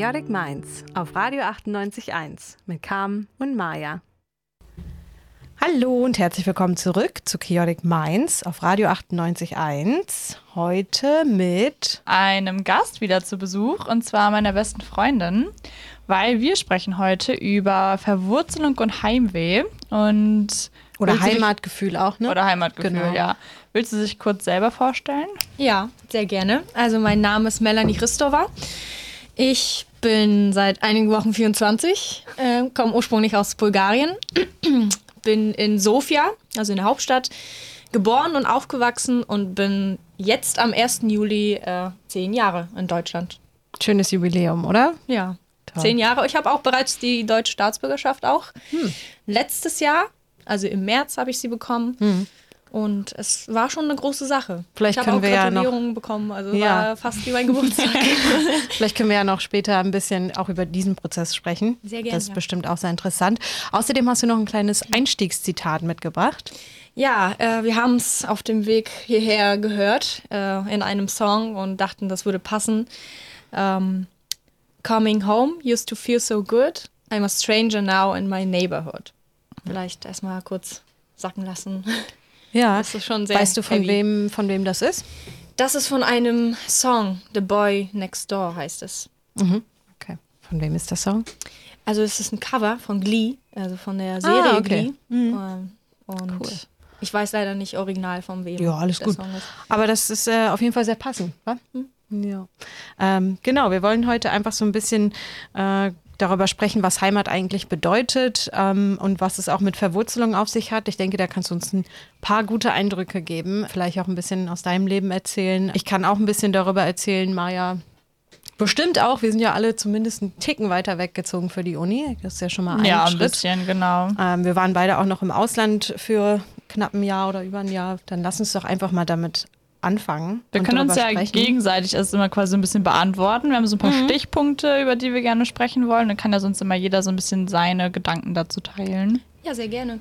Chaotic Minds auf Radio 98.1 mit Carmen und Maja. Hallo und herzlich willkommen zurück zu Chaotic Minds auf Radio 98.1. Heute mit einem Gast wieder zu Besuch und zwar meiner besten Freundin, weil wir sprechen heute über Verwurzelung und Heimweh und oder Heimatgefühl auch, ne? Oder Heimatgefühl, genau. ja. Willst du sich kurz selber vorstellen? Ja, sehr gerne. Also mein Name ist Melanie Christova. Ich bin seit einigen Wochen 24, äh, komme ursprünglich aus Bulgarien, bin in Sofia, also in der Hauptstadt, geboren und aufgewachsen und bin jetzt am 1. Juli äh, zehn Jahre in Deutschland. Schönes Jubiläum, oder? Ja. Toll. Zehn Jahre. Ich habe auch bereits die deutsche Staatsbürgerschaft auch. Hm. Letztes Jahr, also im März, habe ich sie bekommen. Hm. Und es war schon eine große Sache. Vielleicht ich können auch wir ja noch bekommen, also ja. war fast wie mein Geburtstag. Vielleicht können wir ja noch später ein bisschen auch über diesen Prozess sprechen. Sehr gerne. Das ist bestimmt auch sehr interessant. Außerdem hast du noch ein kleines Einstiegszitat mitgebracht. Ja, äh, wir haben es auf dem Weg hierher gehört äh, in einem Song und dachten, das würde passen. Um, Coming home used to feel so good. I'm a stranger now in my neighborhood. Vielleicht erstmal kurz sacken lassen. Ja, das ist schon sehr Weißt du, von wem, von wem das ist? Das ist von einem Song, The Boy Next Door heißt es. Mhm. Okay. Von wem ist der Song? Also es ist ein Cover von Glee, also von der Serie ah, okay. Glee. Mhm. Ähm, und cool. ich weiß leider nicht original von wem. Ja, alles gut. Aber das ist äh, auf jeden Fall sehr passend, wa? Mhm. Ja. Ähm, genau, wir wollen heute einfach so ein bisschen äh, darüber sprechen, was Heimat eigentlich bedeutet ähm, und was es auch mit Verwurzelung auf sich hat. Ich denke, da kannst du uns ein paar gute Eindrücke geben, vielleicht auch ein bisschen aus deinem Leben erzählen. Ich kann auch ein bisschen darüber erzählen, Maja. Bestimmt auch, wir sind ja alle zumindest einen Ticken weiter weggezogen für die Uni. Das ist ja schon mal ein ja, Schritt. Ja, ein bisschen, genau. Ähm, wir waren beide auch noch im Ausland für knapp ein Jahr oder über ein Jahr. Dann lass uns doch einfach mal damit anfangen. Wir können uns ja sprechen. gegenseitig erst immer quasi ein bisschen beantworten. Wir haben so ein paar mhm. Stichpunkte, über die wir gerne sprechen wollen. Dann kann ja sonst immer jeder so ein bisschen seine Gedanken dazu teilen. Ja, sehr gerne.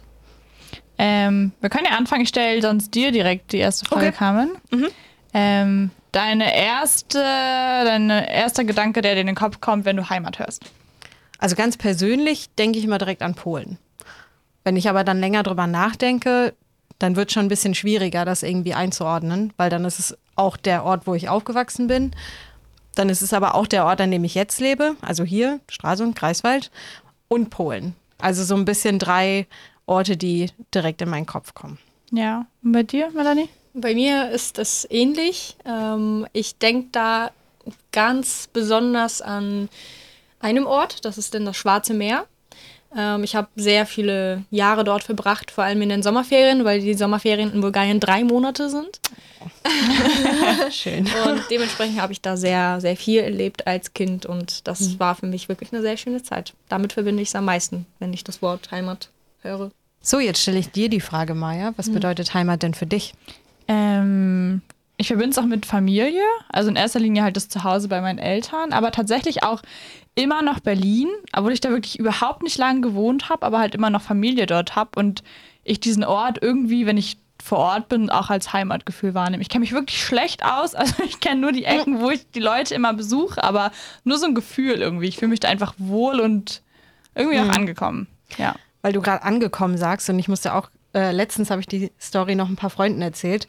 Ähm, wir können ja anfangen. Ich stelle sonst dir direkt die erste Frage, okay. Carmen. Mhm. Ähm, deine erste, dein erster Gedanke, der dir in den Kopf kommt, wenn du Heimat hörst? Also ganz persönlich denke ich immer direkt an Polen. Wenn ich aber dann länger drüber nachdenke, dann wird es schon ein bisschen schwieriger, das irgendwie einzuordnen, weil dann ist es auch der Ort, wo ich aufgewachsen bin. Dann ist es aber auch der Ort, an dem ich jetzt lebe, also hier, Stralsund, Greifswald und Polen. Also so ein bisschen drei Orte, die direkt in meinen Kopf kommen. Ja, und bei dir, Melanie? Bei mir ist das ähnlich. Ähm, ich denke da ganz besonders an einem Ort, das ist denn das Schwarze Meer. Ähm, ich habe sehr viele Jahre dort verbracht, vor allem in den Sommerferien, weil die Sommerferien in Bulgarien drei Monate sind. Schön. Und dementsprechend habe ich da sehr, sehr viel erlebt als Kind und das mhm. war für mich wirklich eine sehr schöne Zeit. Damit verbinde ich es am meisten, wenn ich das Wort Heimat höre. So, jetzt stelle ich dir die Frage, Maja. Was mhm. bedeutet Heimat denn für dich? Ähm, ich verbinde es auch mit Familie, also in erster Linie halt das Zuhause bei meinen Eltern, aber tatsächlich auch immer noch Berlin, obwohl ich da wirklich überhaupt nicht lange gewohnt habe, aber halt immer noch Familie dort habe und ich diesen Ort irgendwie, wenn ich vor Ort bin, auch als Heimatgefühl wahrnehme. Ich kenne mich wirklich schlecht aus, also ich kenne nur die Ecken, wo ich die Leute immer besuche, aber nur so ein Gefühl irgendwie. Ich fühle mich da einfach wohl und irgendwie mhm. auch angekommen. Ja. Weil du gerade angekommen sagst und ich musste auch, äh, letztens habe ich die Story noch ein paar Freunden erzählt.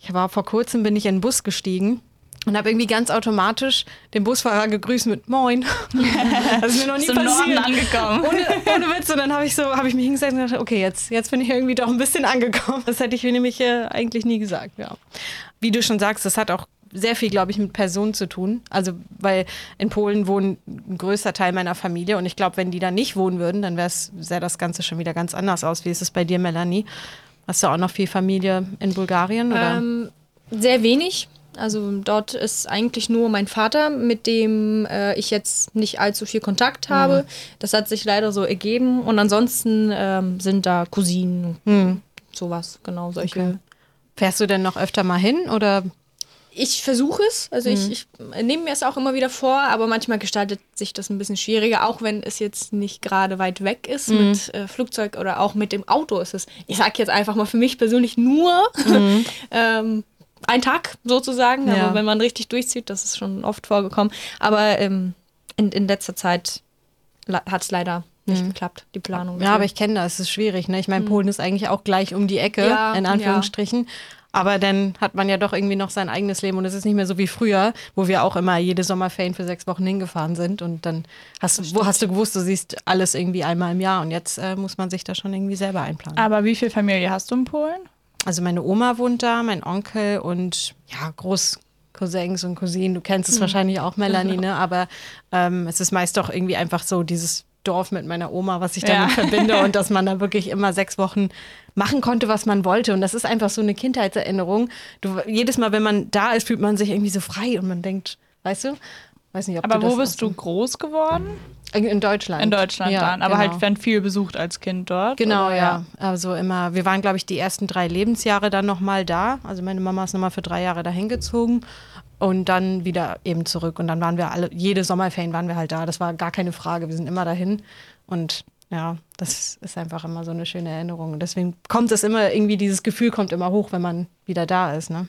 Ich war vor kurzem, bin ich in den Bus gestiegen und habe irgendwie ganz automatisch den Busfahrer gegrüßt mit Moin. das ist mir noch nie Zum passiert. Angekommen. Ohne, ohne Witz. Und dann habe ich so, habe ich mich hingesetzt und gedacht, okay, jetzt, jetzt bin ich irgendwie doch ein bisschen angekommen. Das hätte ich mir nämlich äh, eigentlich nie gesagt, ja. Wie du schon sagst, das hat auch sehr viel, glaube ich, mit Personen zu tun. Also, weil in Polen wohnt ein größter Teil meiner Familie und ich glaube, wenn die da nicht wohnen würden, dann sähe das Ganze schon wieder ganz anders aus. Wie ist es bei dir, Melanie? Hast du auch noch viel Familie in Bulgarien? Oder? Ähm, sehr wenig. Also dort ist eigentlich nur mein Vater, mit dem äh, ich jetzt nicht allzu viel Kontakt habe. Mhm. Das hat sich leider so ergeben. Und ansonsten ähm, sind da Cousinen, mhm. sowas, genau solche. Okay. Fährst du denn noch öfter mal hin oder? Ich versuche es, also mhm. ich, ich nehme mir es auch immer wieder vor, aber manchmal gestaltet sich das ein bisschen schwieriger, auch wenn es jetzt nicht gerade weit weg ist mhm. mit äh, Flugzeug oder auch mit dem Auto ist es. Ich sage jetzt einfach mal für mich persönlich nur mhm. ähm, ein Tag sozusagen. Ja. Aber wenn man richtig durchzieht, das ist schon oft vorgekommen. Aber ähm, in, in letzter Zeit hat es leider nicht geklappt, die Planung. Mhm. Ja, aber ich kenne das, es ist schwierig. Ne? Ich meine, Polen ist eigentlich auch gleich um die Ecke, Ja, in Anführungsstrichen. Aber dann hat man ja doch irgendwie noch sein eigenes Leben und es ist nicht mehr so wie früher, wo wir auch immer jede Sommerferien für sechs Wochen hingefahren sind und dann hast du, wo hast du gewusst, du siehst alles irgendwie einmal im Jahr und jetzt äh, muss man sich da schon irgendwie selber einplanen. Aber wie viel Familie hast du in Polen? Also meine Oma wohnt da, mein Onkel und ja, Großcousins und Cousinen. Du kennst es wahrscheinlich auch, Melanie, ne? Aber ähm, es ist meist doch irgendwie einfach so dieses Dorf mit meiner Oma, was ich damit Ja. verbinde und dass man da wirklich immer sechs Wochen machen konnte, was man wollte. Und das ist einfach so eine Kindheitserinnerung. Du, jedes Mal, wenn man da ist, fühlt man sich irgendwie so frei und man denkt, weißt du? Weiß nicht, ob Aber wo bist du groß geworden? In Deutschland. In Deutschland ja, dann. Aber genau. halt werden viel besucht als Kind dort. Genau, oder? ja. Also immer, wir waren, glaube ich, die ersten drei Lebensjahre dann nochmal da. Also meine Mama ist nochmal für drei Jahre dahin gezogen und dann wieder eben zurück. Und dann waren wir alle, jede Sommerferien waren wir halt da. Das war gar keine Frage. Wir sind immer dahin. Und ja, das ist einfach immer so eine schöne Erinnerung. Und deswegen kommt es immer, irgendwie dieses Gefühl kommt immer hoch, wenn man wieder da ist, ne?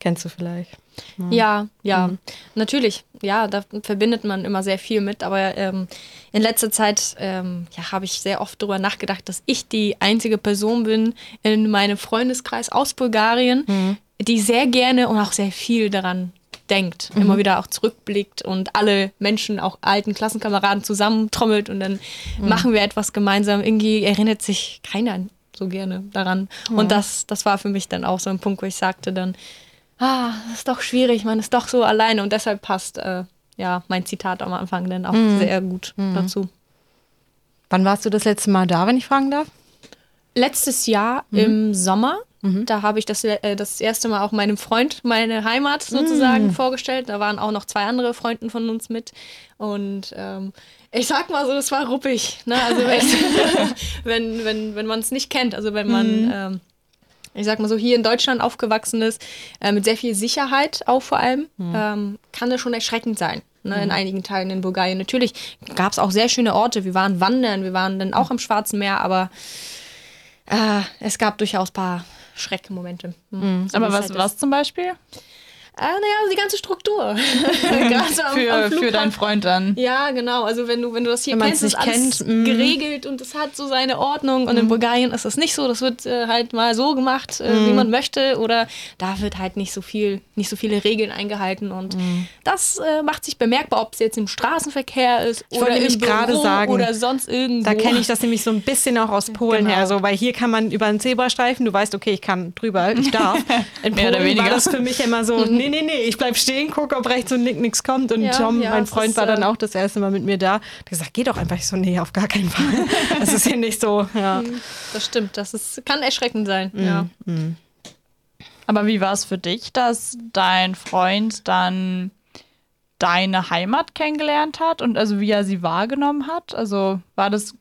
Kennst du vielleicht? Ja, ja, natürlich. Ja, da verbindet man immer sehr viel mit. Aber ähm, in letzter Zeit ähm, ja, habe ich sehr oft darüber nachgedacht, dass ich die einzige Person bin in meinem Freundeskreis aus Bulgarien, die sehr gerne und auch sehr viel daran denkt, immer wieder auch zurückblickt und alle Menschen, auch alten Klassenkameraden zusammentrommelt und dann machen wir etwas gemeinsam. Irgendwie erinnert sich keiner so gerne daran. Und das, das war für mich dann auch so ein Punkt, wo ich sagte dann, ah, das ist doch schwierig, man ist doch so alleine und deshalb passt äh, ja mein Zitat am Anfang dann auch sehr gut dazu. Wann warst du das letzte Mal da, wenn ich fragen darf? Letztes Jahr im Sommer, da habe ich das, äh, das erste Mal auch meinem Freund meine Heimat sozusagen vorgestellt. Da waren auch noch zwei andere Freunden von uns mit. Und ähm, ich sag mal so, es war ruppig. Ne? Also wenn, wenn, wenn, man es nicht kennt, also wenn man ähm, ich sag mal so, hier in Deutschland aufgewachsen ist, äh, mit sehr viel Sicherheit auch vor allem, ähm, kann das schon erschreckend sein. Ne, in einigen Teilen in Bulgarien. Natürlich gab es auch sehr schöne Orte. Wir waren wandern, wir waren dann auch am Schwarzen Meer, aber äh, es gab durchaus ein paar Schreckmomente. Mhm. So Aber was, halt was zum Beispiel? Äh, naja, die ganze Struktur. So am, am Für, für Flughafen. deinen Freund dann. Ja, genau. Also wenn du, wenn du das hier Wenn kennst, ist nicht alles kennt, mm. geregelt und es hat so seine Ordnung. Und in Bulgarien ist das nicht so. Das wird äh, halt mal so gemacht, äh, Mm. wie man möchte. Oder da wird halt nicht so viel, nicht so viele Regeln eingehalten. Und Mm. das äh, macht sich bemerkbar, ob es jetzt im Straßenverkehr ist Ich oder im Büro sagen, oder sonst irgendwo. Da kenne ich das nämlich so ein bisschen auch aus Polen Genau. her, so, weil hier kann man über einen Zebrastreifen, du weißt, okay, ich kann drüber, ich darf. In Mehr oder Polen war weniger. das für mich immer so, nee, nee, nee, ich bleib stehen, gucke, ob rechts und links nichts kommt. Und Ja, Tom, ja, mein Freund, ist, war dann äh, auch das erste Mal mit mir da. Der hat gesagt, geh doch einfach. Ich so, nee, auf gar keinen Fall. Das ist hier nicht so, ja. Das stimmt. Das ist, kann erschreckend sein. Ja. Aber wie war es für dich, dass dein Freund dann deine Heimat kennengelernt hat und also wie er sie wahrgenommen hat? Also war das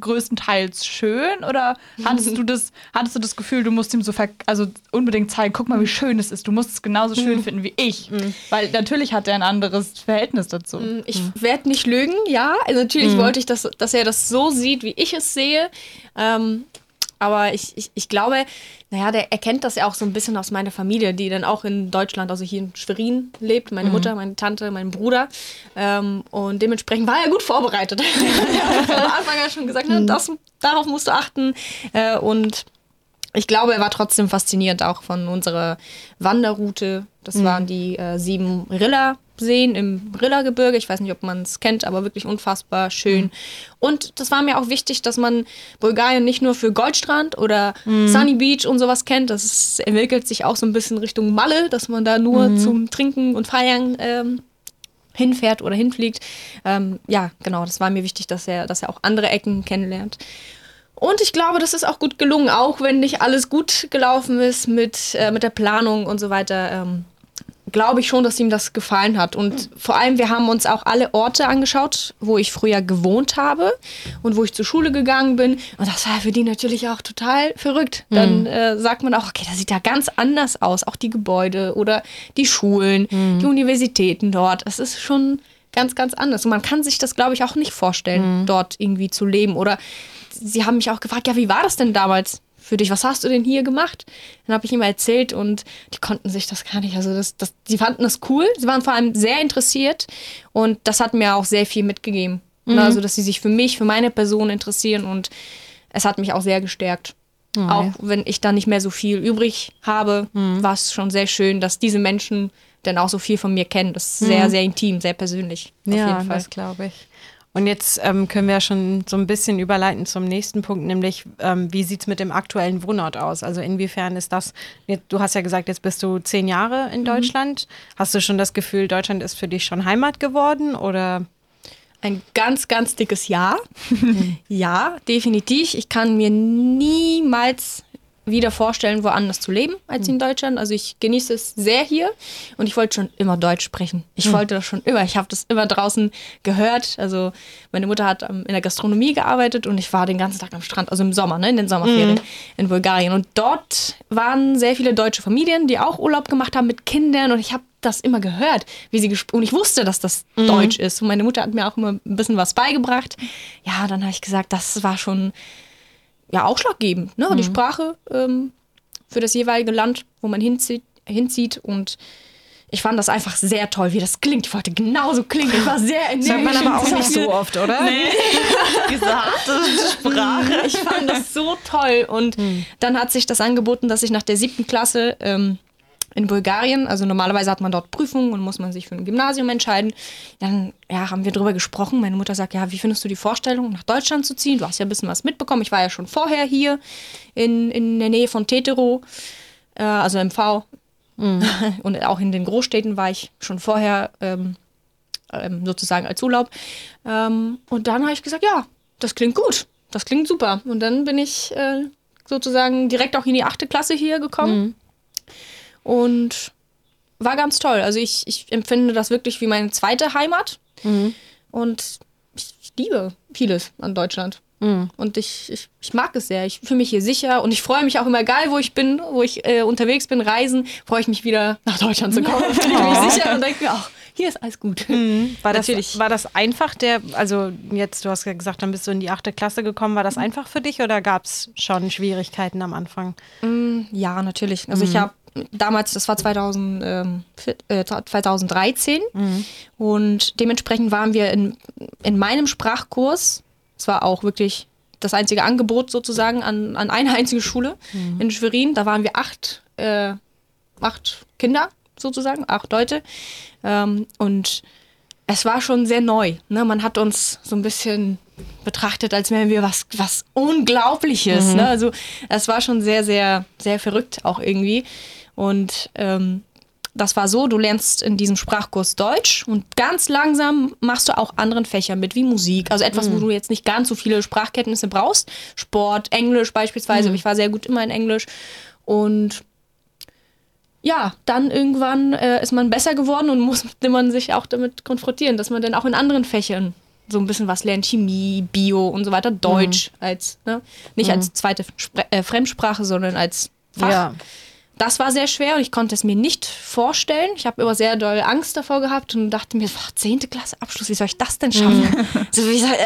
größtenteils schön oder hattest du das hattest du das Gefühl, du musst ihm so ver also unbedingt zeigen, guck mal, wie schön es ist. Du musst es genauso schön finden wie ich, weil natürlich hat er ein anderes Verhältnis dazu. Ich werde nicht lügen, ja. Also natürlich Mhm. wollte ich, dass, dass er das so sieht, wie ich es sehe. Ähm, aber ich, ich, ich glaube, naja, der erkennt das ja auch so ein bisschen aus meiner Familie, die dann auch in Deutschland, also hier in Schwerin lebt. Mhm. Meine Mutter, meine Tante, mein Bruder. Ähm, und dementsprechend war er gut vorbereitet. er hat von Anfang an schon gesagt, Mhm. das, darauf musst du achten. Äh, und ich glaube, er war trotzdem fasziniert auch von unserer Wanderroute. Das waren die äh, sieben Rilla-Seen im Rilla-Gebirge. Ich weiß nicht, ob man es kennt, aber wirklich unfassbar schön. Und das war mir auch wichtig, dass man Bulgarien nicht nur für Goldstrand oder Sunny Beach und sowas kennt. Das ist, entwickelt sich auch so ein bisschen Richtung Malle, dass man da nur zum Trinken und Feiern ähm, hinfährt oder hinfliegt. Ähm, ja, genau, das war mir wichtig, dass er, dass er auch andere Ecken kennenlernt. Und ich glaube, das ist auch gut gelungen, auch wenn nicht alles gut gelaufen ist mit, äh, mit der Planung und so weiter. Ähm, glaube ich schon, dass ihm das gefallen hat. Und vor allem, wir haben uns auch alle Orte angeschaut, wo ich früher gewohnt habe und wo ich zur Schule gegangen bin. Und das war für die natürlich auch total verrückt. Dann äh, sagt man auch, okay, das sieht ja ganz anders aus. Auch die Gebäude oder die Schulen, die Universitäten dort. Das ist schon ganz, ganz anders. Und man kann sich das, glaube ich, auch nicht vorstellen, dort irgendwie zu leben. Oder sie haben mich auch gefragt, ja, wie war das denn damals für dich, was hast du denn hier gemacht? Dann habe ich ihm erzählt und die konnten sich das gar nicht, also das, das, die fanden das cool, sie waren vor allem sehr interessiert und das hat mir auch sehr viel mitgegeben. Mhm. Also, dass sie sich für mich, für meine Person interessieren und es hat mich auch sehr gestärkt. Mhm. Auch wenn ich da nicht mehr so viel übrig habe, mhm. war es schon sehr schön, dass diese Menschen dann auch so viel von mir kennen. Das ist sehr, mhm. sehr intim, sehr persönlich. ja, das glaube ich. Und jetzt ähm, können wir schon so ein bisschen überleiten zum nächsten Punkt, nämlich ähm, wie sieht es mit dem aktuellen Wohnort aus? Also inwiefern ist das, du hast ja gesagt, jetzt bist du zehn Jahre in mhm. Deutschland. Hast du schon das Gefühl, Deutschland ist für dich schon Heimat geworden oder? Ein ganz, ganz dickes Ja. ja, definitiv. Ich kann mir niemals wieder vorstellen, woanders zu leben als in Deutschland. Also ich genieße es sehr hier und ich wollte schon immer Deutsch sprechen. Ich wollte das schon immer. Ich habe das immer draußen gehört. Also meine Mutter hat in der Gastronomie gearbeitet und ich war den ganzen Tag am Strand, also im Sommer, ne, in den Sommerferien mhm. in Bulgarien. Und dort waren sehr viele deutsche Familien, die auch Urlaub gemacht haben mit Kindern und ich habe das immer gehört, wie sie gesprochen. Und ich wusste, dass das mhm. Deutsch ist. Und meine Mutter hat mir auch immer ein bisschen was beigebracht. Ja, dann habe ich gesagt, das war schon ja, ausschlaggebend. Ne? Mhm. Die Sprache ähm, für das jeweilige Land, wo man hinzieht, hinzieht und ich fand das einfach sehr toll, wie das klingt. Ich wollte genauso klingen. Ich war sehr energisch. Sagt man aber auch nicht so oft, oder? Nee. Gesagte Sprache. Ich fand das so toll. Und hm. dann hat sich das angeboten, dass ich nach der siebten Klasse ähm, in Bulgarien. Also normalerweise hat man dort Prüfungen und muss man sich für ein Gymnasium entscheiden. Dann ja, haben wir darüber gesprochen. Meine Mutter sagt, ja, wie findest du die Vorstellung, nach Deutschland zu ziehen? Du hast ja ein bisschen was mitbekommen. Ich war ja schon vorher hier in, in der Nähe von Tetero, äh, also MV. Mhm. Und auch in den Großstädten war ich schon vorher ähm, ähm, sozusagen als Urlaub. Ähm, und dann habe ich gesagt, ja, das klingt gut. Das klingt super. Und dann bin ich äh, sozusagen direkt auch in die achte Klasse hier gekommen. Mhm und war ganz toll. Also ich, ich empfinde das wirklich wie meine zweite Heimat. Mhm. Und ich, ich, liebe vieles an Deutschland. Mhm. Und ich, ich, ich mag es sehr. Ich fühle mich hier sicher und ich freue mich auch immer, egal wo ich bin, wo ich äh, unterwegs bin, reisen, freue ich mich wieder nach Deutschland zu kommen. Fühle ich mich sicher und denke mir auch, hier ist alles gut. Mhm. War, das, war das einfach der, also jetzt, du hast ja gesagt, dann bist du in die achte Klasse gekommen, war das einfach für dich oder gab es schon Schwierigkeiten am Anfang? Mhm, ja, natürlich. Also ich mhm. habe damals, das war 2000, ähm, äh, 2013 mhm. und dementsprechend waren wir in, in meinem Sprachkurs, es war auch wirklich das einzige Angebot sozusagen an, an eine einzige Schule mhm. in Schwerin, da waren wir acht, äh, acht Kinder sozusagen, acht Leute ähm, und es war schon sehr neu. Ne? Man hat uns so ein bisschen betrachtet, als wären wir was, was Unglaubliches. Mhm. Ne? Also es war schon sehr, sehr, sehr verrückt auch irgendwie. Und ähm, das war so, du lernst in diesem Sprachkurs Deutsch und ganz langsam machst du auch anderen Fächer mit, wie Musik. Also etwas, mhm. wo du jetzt nicht ganz so viele Sprachkenntnisse brauchst. Sport, Englisch beispielsweise. Mhm. Ich war sehr gut immer in Englisch. Und ja, dann irgendwann äh, ist man besser geworden und musste man sich auch damit konfrontieren, dass man dann auch in anderen Fächern so ein bisschen was lernt, Chemie, Bio und so weiter, Deutsch mhm. als, ne? nicht mhm. als zweite Spre äh, Fremdsprache, sondern als Fach. Ja das war sehr schwer und ich konnte es mir nicht vorstellen. Ich habe immer sehr doll Angst davor gehabt und dachte mir, zehnte Klasse Abschluss, wie soll ich das denn schaffen? Mhm.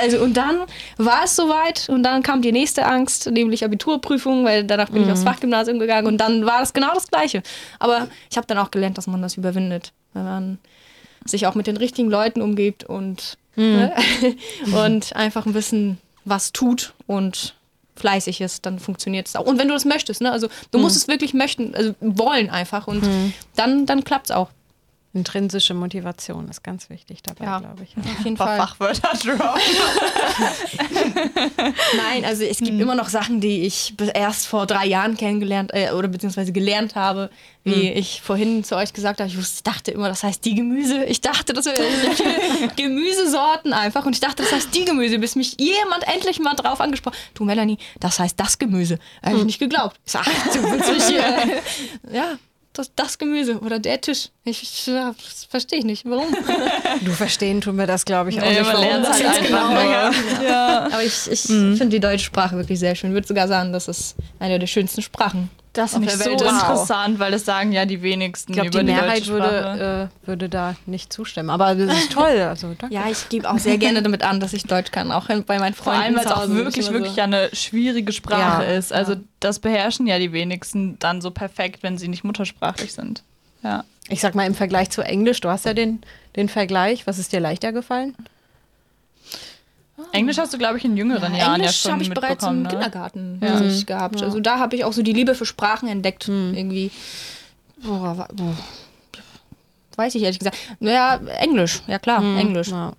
also, und dann war es soweit und dann kam die nächste Angst, nämlich Abiturprüfung, weil danach bin mhm. ich aufs Fachgymnasium gegangen und dann war es genau das Gleiche. Aber ich habe dann auch gelernt, dass man das überwindet, wenn man sich auch mit den richtigen Leuten umgibt und, mhm. ne? und einfach ein bisschen was tut und fleißig ist, dann funktioniert es auch. Und wenn du das möchtest, ne? Also du mhm. musst es wirklich möchten, also wollen einfach und mhm. dann, dann klappt es auch. Intrinsische Motivation ist ganz wichtig dabei, ja, glaube ich. Auf jeden Fall. Fachwörter Nein, also es gibt mhm. immer noch Sachen, die ich erst vor drei Jahren kennengelernt äh, oder beziehungsweise gelernt habe, wie mhm. ich vorhin zu euch gesagt habe. Ich dachte immer, das heißt die Gemüse. Ich dachte, das wäre Gemüsesorten einfach und ich dachte, das heißt die Gemüse, bis mich jemand endlich mal drauf angesprochen Du, Melanie, das heißt das Gemüse. Habe ich mhm. nicht geglaubt. Ich sag, du willst mich hier. ja, das, das Gemüse oder der Tisch. Ich, ich das verstehe ich nicht. Warum? Du verstehen tun wir das, glaube ich, auch nee, nicht. Man lernt halt einfach genau, ja. ja. Aber ich, ich mhm. finde die deutsche Sprache wirklich sehr schön. Ich würde sogar sagen, das ist eine der schönsten Sprachen Das auf ich der so Welt ist. interessant, weil das sagen ja die wenigsten Ich glaube, über die die, Mehrheit würde, äh, würde da nicht zustimmen. Aber das ist toll. Also, danke. Ja, ich gebe auch sehr gerne damit an, dass ich Deutsch kann, auch bei meinen Vor Freunden. allem, weil es auch wirklich, wirklich so. ja eine schwierige Sprache Ja, ist. Also das beherrschen ja die wenigsten dann so perfekt, wenn sie nicht muttersprachlich sind. Ja. Ich sag mal im Vergleich zu Englisch, du hast ja den, den Vergleich. Was ist dir leichter gefallen? Englisch hast du, glaube ich, in jüngeren Ja, Jahren Englisch ja schon habe ich bereits im. Ne? Kindergarten Ja. ja. ich gehabt. Also da habe ich auch so die Liebe für Sprachen entdeckt. Irgendwie. Boah, boah. Weiß ich ehrlich gesagt. Naja, Englisch, ja klar, Englisch. Ja.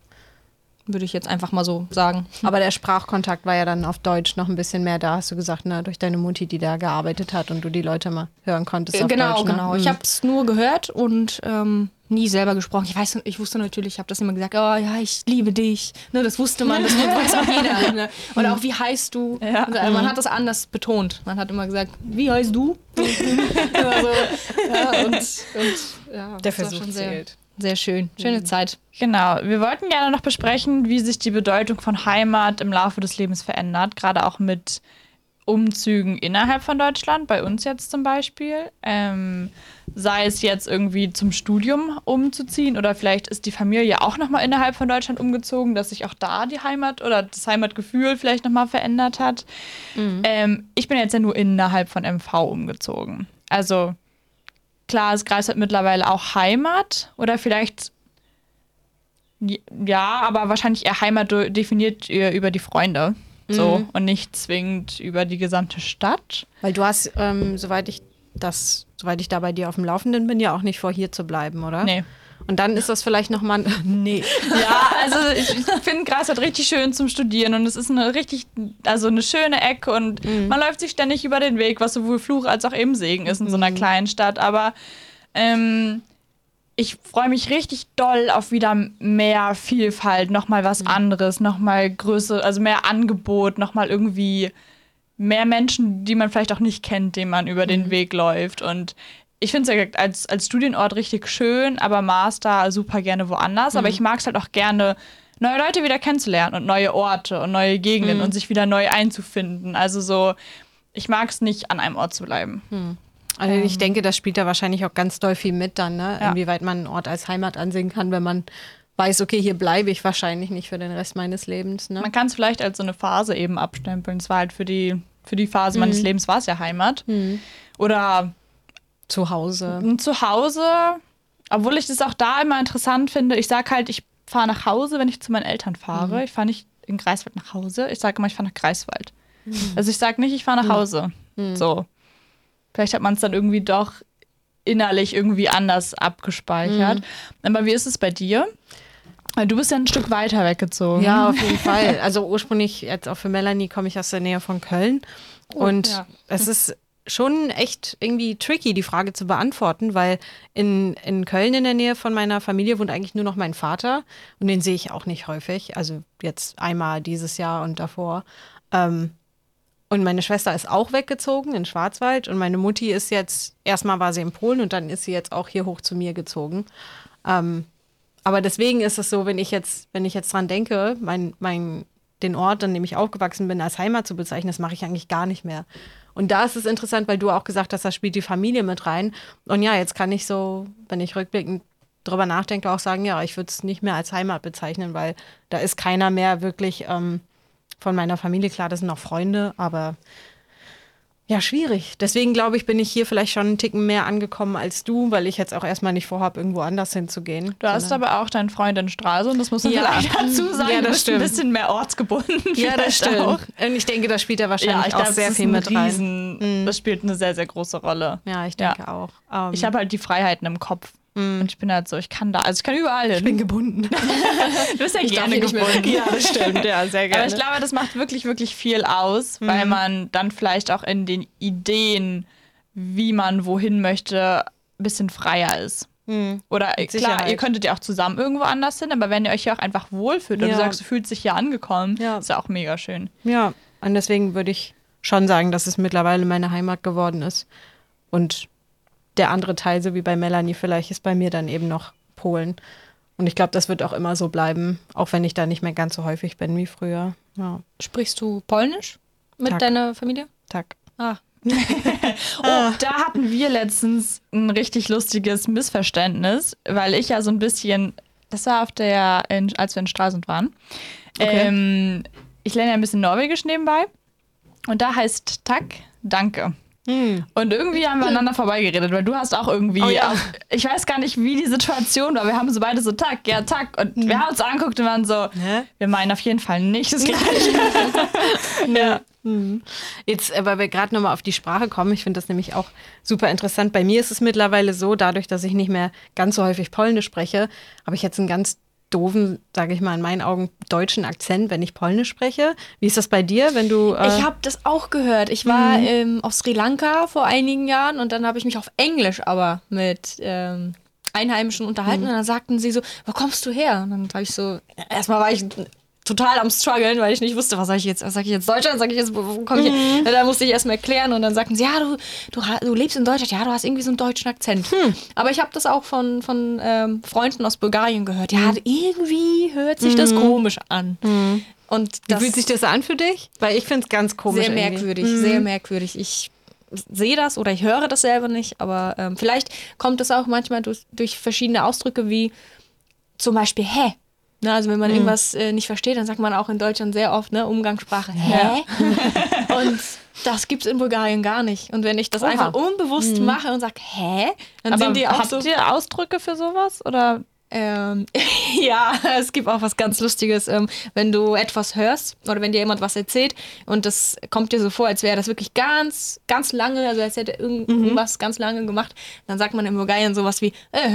Würde ich jetzt einfach mal so sagen. Aber der Sprachkontakt war ja dann auf Deutsch noch ein bisschen mehr da, hast du gesagt, ne? durch deine Mutti, die da gearbeitet hat und du die Leute mal hören konntest auf genau, Deutsch. Ne? genau. Ich Mhm. habe es nur gehört und ähm, nie selber gesprochen. Ich weiß, ich wusste natürlich, ich habe das immer gesagt, oh ja, ich liebe dich. Ne, das wusste man, das weiß auch jeder. Ne? Oder auch, wie heißt du? Ja. Also, man hat das anders betont. Man hat immer gesagt, wie heißt du? immer so. ja, und, und ja, Der Versuch zählt. sehr schön. Schöne Zeit. Genau. Wir wollten gerne noch besprechen, wie sich die Bedeutung von Heimat im Laufe des Lebens verändert, gerade auch mit Umzügen innerhalb von Deutschland, bei uns jetzt zum Beispiel. Ähm, sei es jetzt irgendwie zum Studium umzuziehen oder vielleicht ist die Familie auch nochmal innerhalb von Deutschland umgezogen, dass sich auch da die Heimat oder das Heimatgefühl vielleicht nochmal verändert hat. Ähm, ich bin jetzt ja nur innerhalb von MV umgezogen. Also klar ist Greifswald mittlerweile auch Heimat oder vielleicht ja, aber wahrscheinlich eher Heimat definiert ihr über die Freunde. So und nicht zwingend über die gesamte Stadt. Weil du hast, ähm, soweit ich das, soweit ich da bei dir auf dem Laufenden bin, ja auch nicht vor, hier zu bleiben, oder? Nee. Und dann ist das vielleicht nochmal. Nee. Ja, also ich, finde Greifswald richtig schön zum Studieren und es ist eine richtig, also eine schöne Ecke und man läuft sich ständig über den Weg, was sowohl Fluch als auch eben Segen ist in so einer kleinen Stadt. Aber ähm, ich freue mich richtig doll auf wieder mehr Vielfalt, nochmal was anderes, nochmal Größe, also mehr Angebot, nochmal irgendwie mehr Menschen, die man vielleicht auch nicht kennt, denen man über den Weg läuft. Und ich finde es ja als, als Studienort richtig schön, aber Master super gerne woanders. Aber ich mag es halt auch gerne, neue Leute wieder kennenzulernen und neue Orte und neue Gegenden und sich wieder neu einzufinden. Also so, ich mag es nicht, an einem Ort zu bleiben. Also ich denke, das spielt da wahrscheinlich auch ganz doll viel mit dann, ne? Ja. Inwieweit man einen Ort als Heimat ansehen kann, wenn man weiß, okay, hier bleibe ich wahrscheinlich nicht für den Rest meines Lebens. Ne? Man kann es vielleicht als so eine Phase eben abstempeln. Es war halt für die, für die Phase meines Lebens war es ja Heimat. Oder Zu Hause. ein Zuhause, obwohl ich das auch da immer interessant finde. Ich sage halt, ich fahre nach Hause, wenn ich zu meinen Eltern fahre. Ich fahre nicht in Greifswald nach Hause. Ich sage immer, ich fahre nach Greifswald. Also ich sage nicht, ich fahre nach Hause. So. Vielleicht hat man es dann irgendwie doch innerlich irgendwie anders abgespeichert. Aber wie ist es bei dir? Weil Du bist ja ein Stück weiter weggezogen. Ja, auf jeden Fall. Also ursprünglich, jetzt auch für Melanie, komme ich aus der Nähe von Köln. Und ja. es ist schon echt irgendwie tricky, die Frage zu beantworten, weil in, in Köln in der Nähe von meiner Familie wohnt eigentlich nur noch mein Vater und den sehe ich auch nicht häufig. Also jetzt einmal dieses Jahr und davor. Ähm, und meine Schwester ist auch weggezogen in Schwarzwald und meine Mutti ist jetzt, erstmal war sie in Polen und dann ist sie jetzt auch hier hoch zu mir gezogen. Ähm, aber deswegen ist es so, wenn ich jetzt, wenn ich jetzt dran denke, mein, mein, den Ort, an dem ich aufgewachsen bin, als Heimat zu bezeichnen, das mache ich eigentlich gar nicht mehr. Und da ist es interessant, weil du auch gesagt hast, da spielt die Familie mit rein. Und ja, jetzt kann ich so, wenn ich rückblickend drüber nachdenke, auch sagen, ja, ich würde es nicht mehr als Heimat bezeichnen, weil da ist keiner mehr wirklich ähm, von meiner Familie. Klar, das sind noch Freunde, aber ja, schwierig. Deswegen glaube ich, bin ich hier vielleicht schon einen Ticken mehr angekommen als du, weil ich jetzt auch erstmal nicht vorhabe, irgendwo anders hinzugehen. Du hast aber auch deinen Freund in Stralsund, das muss man Ja. vielleicht dazu sagen. Ja, das du bist stimmt. ein bisschen mehr ortsgebunden. Ja, das stimmt. Auch. Und ich denke, da spielt er Ja, wahrscheinlich ich auch glaube, sehr das viel mit rein. Riesen, das spielt eine sehr, sehr große Rolle. Ja, ich Ja. denke auch. Ähm, Ich habe halt die Freiheiten im Kopf. Und ich bin halt so, ich kann da, also ich kann überall hin. ich bin gebunden. du bist ja darf gerne gebunden. ja, das stimmt. Ja, sehr Aber ich glaube, das macht wirklich, wirklich viel aus, weil man dann vielleicht auch in den Ideen, wie man wohin möchte, ein bisschen freier ist. Oder klar, Sicherheit. ihr könntet ja auch zusammen irgendwo anders hin, aber wenn ihr euch hier auch einfach wohlfühlt und Ja. du sagst, du fühlst dich hier angekommen, Ja. ist ja auch mega schön. Ja, und deswegen würde ich schon sagen, dass es mittlerweile meine Heimat geworden ist. Und der andere Teil, so wie bei Melanie vielleicht, ist bei mir dann eben noch Polen. Und ich glaube, das wird auch immer so bleiben, auch wenn ich da nicht mehr ganz so häufig bin wie früher. Ja, Sprichst du Polnisch mit Tag. deiner Familie? Tag. Ah, oh, da hatten wir letztens ein richtig lustiges Missverständnis, weil ich ja so ein bisschen, das war auf der, in, als wir in Stralsund waren. Okay. Ähm, ich lerne ja ein bisschen Norwegisch nebenbei. Und da heißt Tak Danke. Und irgendwie haben wir aneinander vorbeigeredet, weil du hast auch irgendwie, Oh ja. ich weiß gar nicht, wie die Situation war. Wir haben so beide so Tak, ja, Tak. Und wir haben uns angeguckt und waren so, Hä? wir meinen auf jeden Fall nicht das Gleiche. ja. Jetzt, äh, weil wir gerade nochmal auf die Sprache kommen, ich finde das nämlich auch super interessant. Bei mir ist es mittlerweile so, dadurch, dass ich nicht mehr ganz so häufig Polnisch spreche, habe ich jetzt einen ganz doofen, sage ich mal in meinen Augen, deutschen Akzent, wenn ich Polnisch spreche. Wie ist das bei dir, wenn du... Äh, Ich habe das auch gehört. Ich war ähm, auf Sri Lanka vor einigen Jahren und dann habe ich mich auf Englisch aber mit ähm, Einheimischen unterhalten und dann sagten sie so, wo kommst du her? Und dann habe ich so, erstmal war ich total am struggeln, weil ich nicht wusste, was sage ich jetzt? Sage ich jetzt Deutschland? Sage ich jetzt, wo, komme ich her? Da musste ich erstmal erklären und dann sagten sie, ja, du, du, du lebst in Deutschland, ja, du hast irgendwie so einen deutschen Akzent. Aber ich habe das auch von, von ähm, Freunden aus Bulgarien gehört. Ja, irgendwie hört sich das komisch an. Und wie das fühlt sich das an für dich? Weil ich finde es ganz komisch. sehr irgendwie. merkwürdig, sehr merkwürdig. Ich sehe das oder ich höre das selber nicht, aber ähm, vielleicht kommt es auch manchmal durch, durch verschiedene Ausdrücke wie zum Beispiel hä. Ne, also wenn man irgendwas äh, nicht versteht, dann sagt man auch in Deutschland sehr oft, ne, Umgangssprache, hä? und das gibt es in Bulgarien gar nicht. Und wenn ich das Oha. einfach unbewusst mache und sage, hä? Dann Aber sind die auch habt so. ihr Ausdrücke für sowas? Oder Ähm, ja, es gibt auch was ganz Lustiges, ähm, wenn du etwas hörst oder wenn dir jemand was erzählt und das kommt dir so vor, als wäre das wirklich ganz, ganz lange, also als hätte irgend- irgendwas ganz lange gemacht, dann sagt man in Bulgarien sowas wie äh,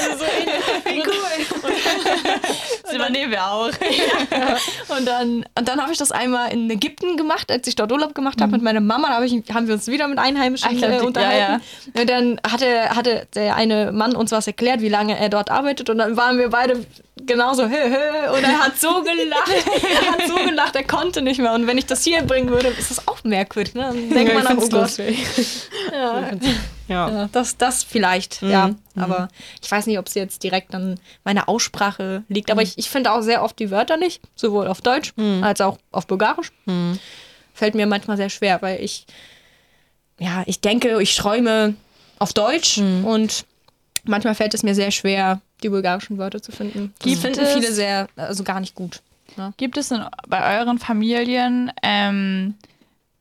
also so ähnlich. cool. Das übernehmen wir auch? Und dann, und dann habe ich das einmal in Ägypten gemacht, als ich dort Urlaub gemacht habe mit meiner Mama. Da hab ich, haben wir uns wieder mit Einheimischen glaub, äh, die- unterhalten. Und dann hatte, hatte der eine Mann uns was erklärt, wie lange er dort arbeitet. Und dann waren wir beide genauso hö, hö. Und er hat so gelacht. er hat so gelacht, er konnte nicht mehr. Und wenn ich das hier bringen würde, ist das auch merkwürdig. Ne? Dann denkt Ja, man auch, oh Gott. Ja. Ja. Das, das vielleicht, ja. Aber ich weiß nicht, ob es jetzt direkt an meiner Aussprache liegt. Aber ich, ich finde auch sehr oft die Wörter nicht, sowohl auf Deutsch als auch auf Bulgarisch. Fällt mir manchmal sehr schwer, weil ich, ja, ich denke, ich träume auf Deutsch und manchmal fällt es mir sehr schwer, die bulgarischen Wörter zu finden. Die Gibt finden es- viele sehr, also gar nicht gut. Ne? Gibt es in, bei euren Familien, ähm,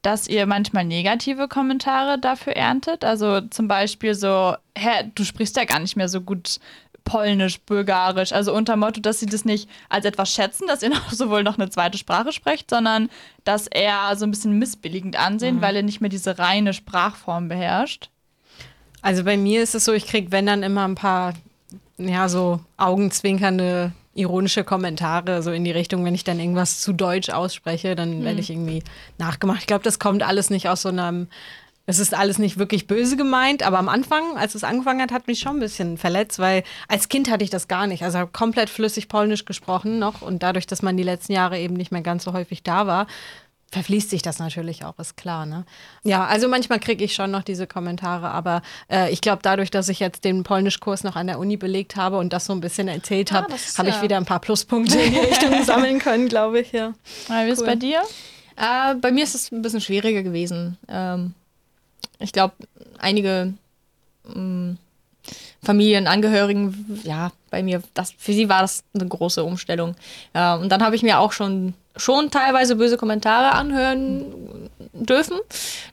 dass ihr manchmal negative Kommentare dafür erntet? Also zum Beispiel so, hä, du sprichst ja gar nicht mehr so gut Polnisch, Bulgarisch. Also unter Motto, dass sie das nicht als etwas schätzen, dass ihr noch sowohl noch eine zweite Sprache sprecht, sondern dass er so ein bisschen missbilligend ansehen, weil er nicht mehr diese reine Sprachform beherrscht. Also bei mir ist es so, ich kriege, wenn dann immer ein paar, ja, so augenzwinkernde, ironische Kommentare, so in die Richtung, wenn ich dann irgendwas zu deutsch ausspreche, dann werde ich irgendwie nachgemacht. Ich glaube, das kommt alles nicht aus so einem, es ist alles nicht wirklich böse gemeint, aber am Anfang, als es angefangen hat, hat mich schon ein bisschen verletzt, weil als Kind hatte ich das gar nicht. Also habe komplett flüssig Polnisch gesprochen noch und dadurch, dass man die letzten Jahre eben nicht mehr ganz so häufig da war, verfließt sich das natürlich auch, ist klar. Ne? Ja, also manchmal kriege ich schon noch diese Kommentare, aber äh, ich glaube, dadurch, dass ich jetzt den Polnischkurs noch an der Uni belegt habe und das so ein bisschen erzählt habe, ist habe ich ja- wieder ein paar Pluspunkte in die Richtung sammeln können, glaube ich. Ja. Wie ist es bei dir? Äh, bei mir ist es ein bisschen schwieriger gewesen. Ähm, ich glaube, einige ähm, Familienangehörigen, ja, bei mir, das, für sie war das eine große Umstellung. Ja, und dann habe ich mir auch schon, schon teilweise böse Kommentare anhören dürfen.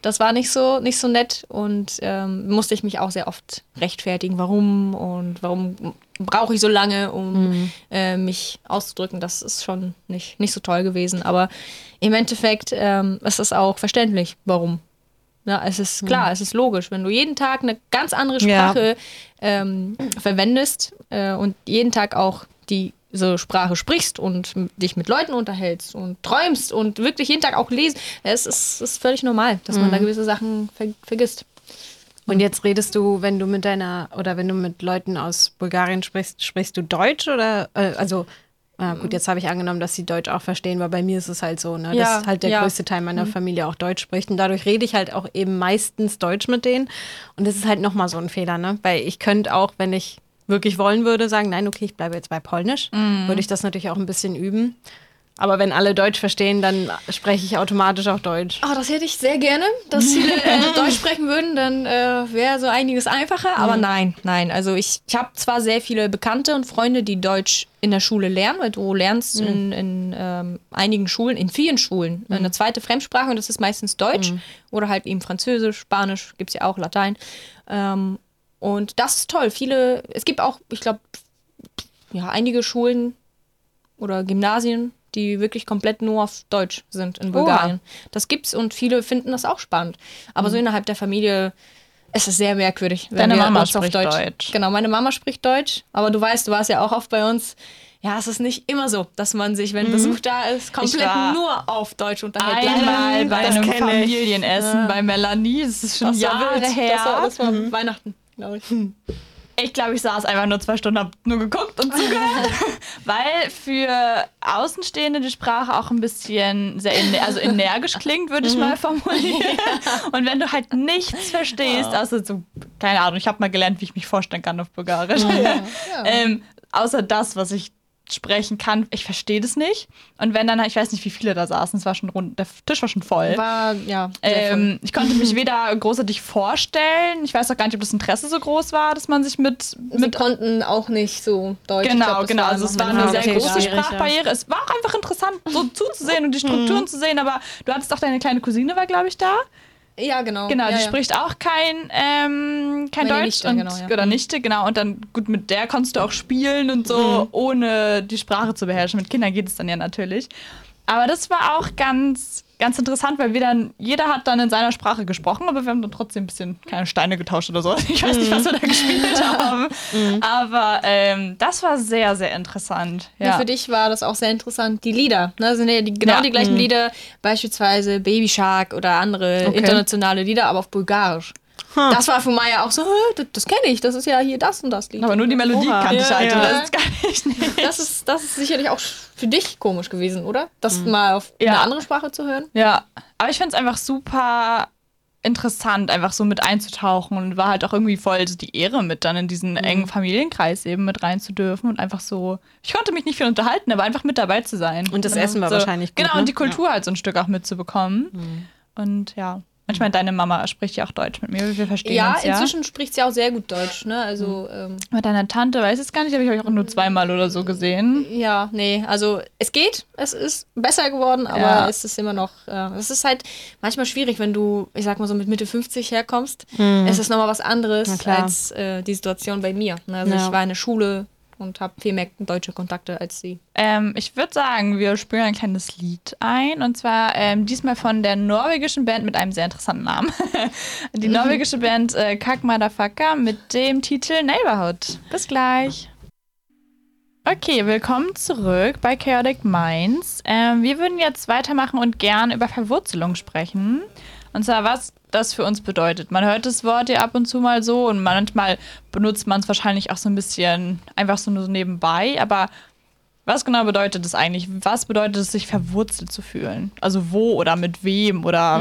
Das war nicht so, nicht so nett und ähm, musste ich mich auch sehr oft rechtfertigen, warum und warum brauche ich so lange, um äh, mich auszudrücken. Das ist schon nicht, nicht so toll gewesen. Aber im Endeffekt ähm, ist es auch verständlich, warum. Ja, es ist klar, es ist logisch. Wenn du jeden Tag eine ganz andere Ja. Sprache ähm, verwendest äh, und jeden Tag auch diese Sprache sprichst und dich mit Leuten unterhältst und träumst und wirklich jeden Tag auch lesen, es ist, ist völlig normal, dass man da gewisse Sachen ver vergisst. Und jetzt redest du, wenn du mit deiner oder wenn du mit Leuten aus Bulgarien sprichst, sprichst du Deutsch oder äh, also äh, gut, jetzt habe ich angenommen, dass sie Deutsch auch verstehen, weil bei mir ist es halt so, ne, Ja, dass halt der ja. größte Teil meiner Familie auch Deutsch spricht und dadurch rede ich halt auch eben meistens Deutsch mit denen. Und das ist halt nochmal so ein Fehler, ne, weil ich könnte auch, wenn ich wirklich wollen würde, sagen, nein, okay, ich bleibe jetzt bei Polnisch, würde ich das natürlich auch ein bisschen üben. Aber wenn alle Deutsch verstehen, dann spreche ich automatisch auch Deutsch. Oh, das hätte ich sehr gerne, dass viele äh, Deutsch sprechen würden, dann äh, wäre so einiges einfacher. Aber nein, nein. Also ich, ich habe zwar sehr viele Bekannte und Freunde, die Deutsch in der Schule lernen, weil du lernst in, in ähm, einigen Schulen, in vielen Schulen, eine zweite Fremdsprache und das ist meistens Deutsch oder halt eben Französisch, Spanisch, gibt es ja auch, Latein. Ähm, und das ist toll. Viele, es gibt auch, ich glaube, ja, einige Schulen oder Gymnasien, die wirklich komplett nur auf Deutsch sind in Bulgarien. Das gibt's und viele finden das auch spannend. Aber so innerhalb der Familie ist es sehr merkwürdig. wenn Deine Mama spricht Deutsch. Genau, meine Mama spricht Deutsch, aber du weißt, du warst ja auch oft bei uns. Ja, es ist nicht immer so, dass man sich, wenn Besuch da ist, komplett nur auf Deutsch unterhält. Einmal bei einem. Familienessen bei Melanie, das ist schon das Jahre her. Das war, das war Weihnachten, glaube ich. Ich glaube, ich saß einfach nur zwei Stunden, hab nur geguckt und zugehört. Weil für Außenstehende die Sprache auch ein bisschen sehr also energisch klingt, würde ich mal formulieren. Und wenn du halt nichts verstehst, außer so, keine Ahnung, ich habe mal gelernt, wie ich mich vorstellen kann auf Bulgarisch. ähm, außer das, was ich sprechen kann, ich verstehe das nicht. Und wenn dann, ich weiß nicht, wie viele da saßen, es war schon rund, der Tisch war schon voll. War, ja, sehr voll. Ähm, ich konnte mich weder großartig vorstellen, ich weiß auch gar nicht, ob das Interesse so groß war, dass man sich mit, Sie mit konnten auch nicht so Deutsch. Genau, glaub, genau. Also es war eine sehr große ja. Sprachbarriere. Es war auch einfach interessant, so zuzusehen und die Strukturen zu sehen. Aber du hattest auch deine kleine Cousine, war glaube ich da. Ja, genau. Genau, ja, die ja. spricht auch kein, ähm, kein Meine Deutsch Nichte, und, genau, ja. oder Nichte, genau. Und dann, gut, mit der konntest du auch spielen und so, ohne die Sprache zu beherrschen. Mit Kindern geht es dann ja natürlich. Aber das war auch ganz, ganz interessant, weil wir dann, jeder hat dann in seiner Sprache gesprochen, aber wir haben dann trotzdem ein bisschen keine Steine getauscht oder so. Ich weiß nicht, was wir da gespielt haben. Aber ähm, das war sehr, sehr interessant. Ja. Ja. für dich war das auch sehr interessant. Die Lieder, ne, sind ja die, genau Ja. die gleichen Lieder, beispielsweise Baby Shark oder andere Okay. internationale Lieder, aber auf Bulgarisch. Das war für Maya auch so, "Hä, das, das kenne ich, das ist ja hier das und das Lied. Aber nur die Melodie Oha. kannte ich Ja, halt. ja. Das ist gar nicht. Das ist, das ist sicherlich auch für dich komisch gewesen, oder? Das mal auf Ja. eine andere Sprache zu hören. Ja, aber ich finde es einfach super interessant, einfach so mit einzutauchen und war halt auch irgendwie voll so die Ehre mit dann in diesen engen Familienkreis eben mit rein zu dürfen und einfach so, ich konnte mich nicht viel unterhalten, aber einfach mit dabei zu sein. Und das Genau. Essen war so, wahrscheinlich gut, Genau, ne? und die Kultur halt so ein Stück auch mitzubekommen. Und ja, manchmal deine Mama spricht ja auch Deutsch mit mir, wir verstehen Ja, uns ja. inzwischen spricht sie auch sehr gut Deutsch, ne? Also, ähm, Mit deiner Tante weiß ich es gar nicht, habe ich euch auch nur zweimal oder so gesehen. ja, nee, also es geht, es ist besser geworden, aber Ja. es ist immer noch, äh, es ist halt manchmal schwierig, wenn du, ich sag mal so mit Mitte 50 herkommst. Es ist nochmal was anderes als äh, die Situation bei mir. Ne? Also Ja. ich war in der Schule und habe viel mehr deutsche Kontakte als sie. Ähm, ich würde sagen, wir spielen ein kleines Lied ein. Und zwar ähm, diesmal von der norwegischen Band mit einem sehr interessanten Namen. Die norwegische Band äh, Kack Motherfucker mit dem Titel Neighborhood. Bis gleich. Okay, willkommen zurück bei Chaotic Minds. Ähm, wir würden jetzt weitermachen und gern über Verwurzelung sprechen. Und zwar, was das für uns bedeutet. Man hört das Wort ja ab und zu mal so und manchmal benutzt man es wahrscheinlich auch so ein bisschen einfach so nur so nebenbei. Aber was genau bedeutet es eigentlich? Was bedeutet es, sich verwurzelt zu fühlen? Also wo oder mit wem oder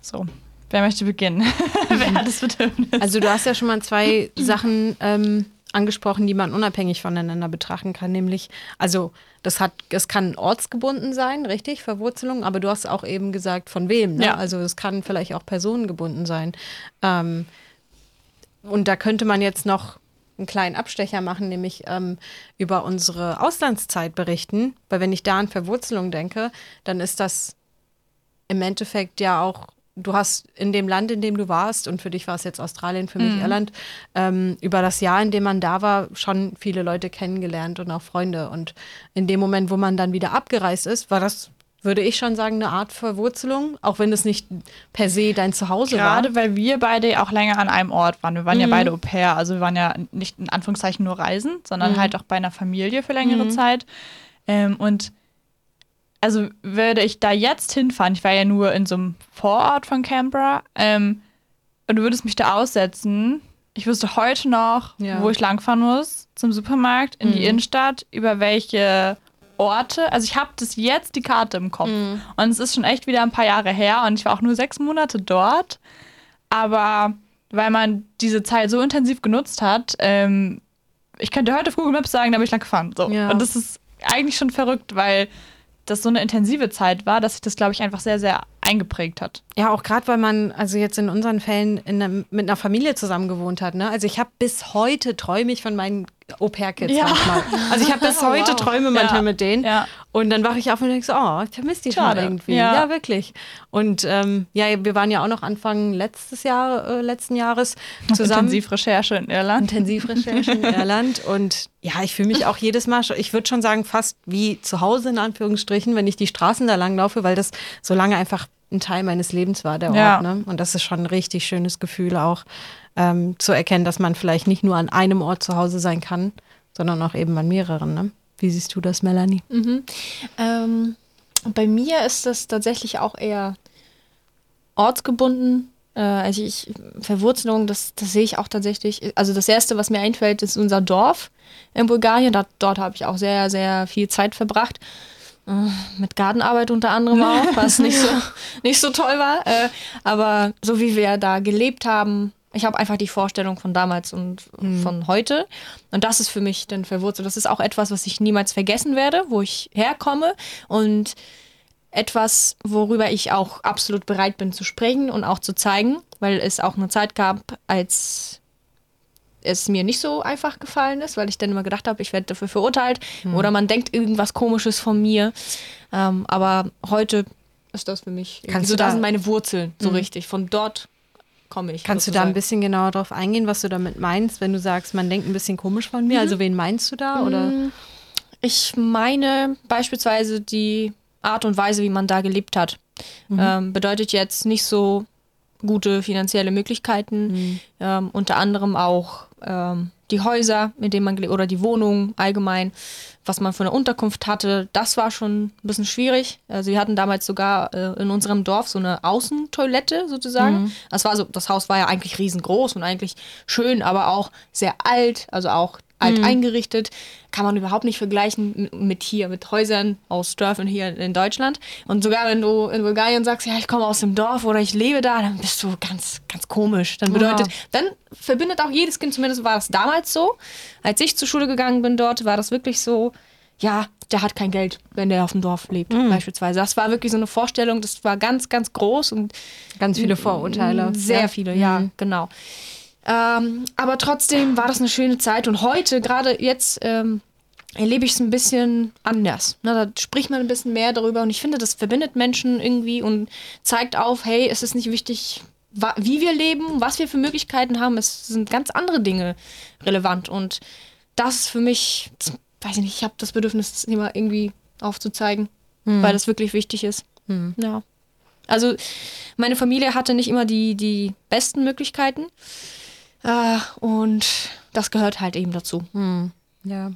so. Wer möchte beginnen? Wer hat das Bedürfnis? Also du hast ja schon mal zwei Sachen ähm, angesprochen, die man unabhängig voneinander betrachten kann, nämlich, also das hat, es kann ortsgebunden sein, richtig, Verwurzelung, aber du hast auch eben gesagt, von wem, ne? Ja. Also es kann vielleicht auch personengebunden sein. Ähm, und da könnte man jetzt noch einen kleinen Abstecher machen, nämlich ähm, über unsere Auslandszeit berichten, weil wenn ich da an Verwurzelung denke, dann ist das im Endeffekt ja auch, du hast in dem Land, in dem du warst, und für dich war es jetzt Australien, für mich Irland, ähm, über das Jahr, in dem man da war, schon viele Leute kennengelernt und auch Freunde. Und in dem Moment, wo man dann wieder abgereist ist, war das, würde ich schon sagen, eine Art Verwurzelung, auch wenn es nicht per se dein Zuhause Gerade war. weil wir beide auch länger an einem Ort waren. Wir waren ja beide Au pair, also wir waren ja nicht in Anführungszeichen nur reisen, sondern halt auch bei einer Familie für längere Zeit. Ähm, und also würde ich da jetzt hinfahren, ich war ja nur in so einem Vorort von Canberra, ähm, und du würdest mich da aussetzen, ich wüsste heute noch, Ja. wo ich langfahren muss, zum Supermarkt, in die Innenstadt, über welche Orte. Also ich habe das jetzt die Karte im Kopf. Und es ist schon echt wieder ein paar Jahre her und ich war auch nur sechs Monate dort. Aber weil man diese Zeit so intensiv genutzt hat, ähm, ich könnte heute auf Google Maps sagen, da bin ich lang gefahren. So. Ja. Und das ist eigentlich schon verrückt, weil das so eine intensive Zeit war, dass sich das, glaube ich, einfach sehr, sehr eingeprägt hat. Ja, auch gerade, weil man also jetzt in unseren Fällen in einem, mit einer Familie zusammen gewohnt hat. Ne? Also ich habe bis heute träume ich von meinen Au-pair-Kids Ja. manchmal. Also ich habe bis heute wow. Träume manchmal Ja. mit denen. Ja. Und dann wache ich auf und denke so, oh, ich vermisse die Schade. schon irgendwie. Ja. Wirklich. Und ähm, ja, wir waren ja auch noch Anfang letztes Jahr, äh, letzten Jahres zusammen. Intensivrecherche in Irland. Intensivrecherche in Irland. Und ja, ich fühle mich auch jedes Mal, ich würde schon sagen, fast wie zu Hause in Anführungsstrichen, wenn ich die Straßen da lang laufe, weil das so lange einfach ein Teil meines Lebens war, der Ort. Ne? Und das ist schon ein richtig schönes Gefühl auch, ähm, zu erkennen, dass man vielleicht nicht nur an einem Ort zu Hause sein kann, sondern auch eben an mehreren. Ne? Wie siehst du das, Melanie? Ähm, bei mir ist das tatsächlich auch eher ortsgebunden. Äh, also ich, Verwurzelung, das, das sehe ich auch tatsächlich. Also das Erste, was mir einfällt, ist unser Dorf in Bulgarien. Da, dort habe ich auch sehr, sehr viel Zeit verbracht. Äh, Mit Gartenarbeit unter anderem auch, was nicht so, nicht so toll war. Äh, aber so wie wir da gelebt haben, ich habe einfach die Vorstellung von damals und von heute. Und das ist für mich dann verwurzelt. Das ist auch etwas, was ich niemals vergessen werde, wo ich herkomme. Und etwas, worüber ich auch absolut bereit bin zu sprechen und auch zu zeigen, weil es auch eine Zeit gab, als es mir nicht so einfach gefallen ist, weil ich dann immer gedacht habe, ich werde dafür verurteilt oder man denkt irgendwas Komisches von mir. Ähm, aber heute ist das für mich Kannst so, du da da- sind meine Wurzeln, so richtig. Von dort komme ich. Kannst du da ein sozusagen. bisschen genauer drauf eingehen, was du damit meinst, wenn du sagst, man denkt ein bisschen komisch von mir? Also wen meinst du da? Oder? Ich meine beispielsweise die Art und Weise, wie man da gelebt hat. Ähm, bedeutet jetzt nicht so gute finanzielle Möglichkeiten, ähm, unter anderem auch ähm, die Häuser, in denen man oder die Wohnungen allgemein, was man für eine Unterkunft hatte, das war schon ein bisschen schwierig. Also wir hatten damals sogar äh, in unserem Dorf so eine Außentoilette sozusagen. Das war so, das Haus war ja eigentlich riesengroß und eigentlich schön, aber auch sehr alt, also auch alt eingerichtet. Kann man überhaupt nicht vergleichen mit hier, mit Häusern aus Dörfern hier in Deutschland. Und sogar wenn du in Bulgarien sagst, ja, ich komme aus dem Dorf oder ich lebe da, dann bist du ganz, ganz komisch. Dann bedeutet, dann verbindet auch jedes Kind, zumindest war das damals so. Als ich zur Schule gegangen bin dort, war das wirklich so, ja, der hat kein Geld, wenn der auf dem Dorf lebt, beispielsweise. Das war wirklich so eine Vorstellung, das war ganz, ganz groß und Ganz viele Vorurteile. sehr ja. viele, ja, genau. Ähm, aber trotzdem war das eine schöne Zeit und heute, gerade jetzt, ähm, erlebe ich es ein bisschen anders. Na, da spricht man ein bisschen mehr darüber und ich finde, das verbindet Menschen irgendwie und zeigt auf, hey, es ist nicht wichtig, wie wir leben, was wir für Möglichkeiten haben. Es sind ganz andere Dinge relevant und das ist für mich, weiß ich nicht, ich habe das Bedürfnis, das Thema irgendwie aufzuzeigen, weil das wirklich wichtig ist. Ja. Also meine Familie hatte nicht immer die, die besten Möglichkeiten. Äh, und das gehört halt eben dazu. Ja.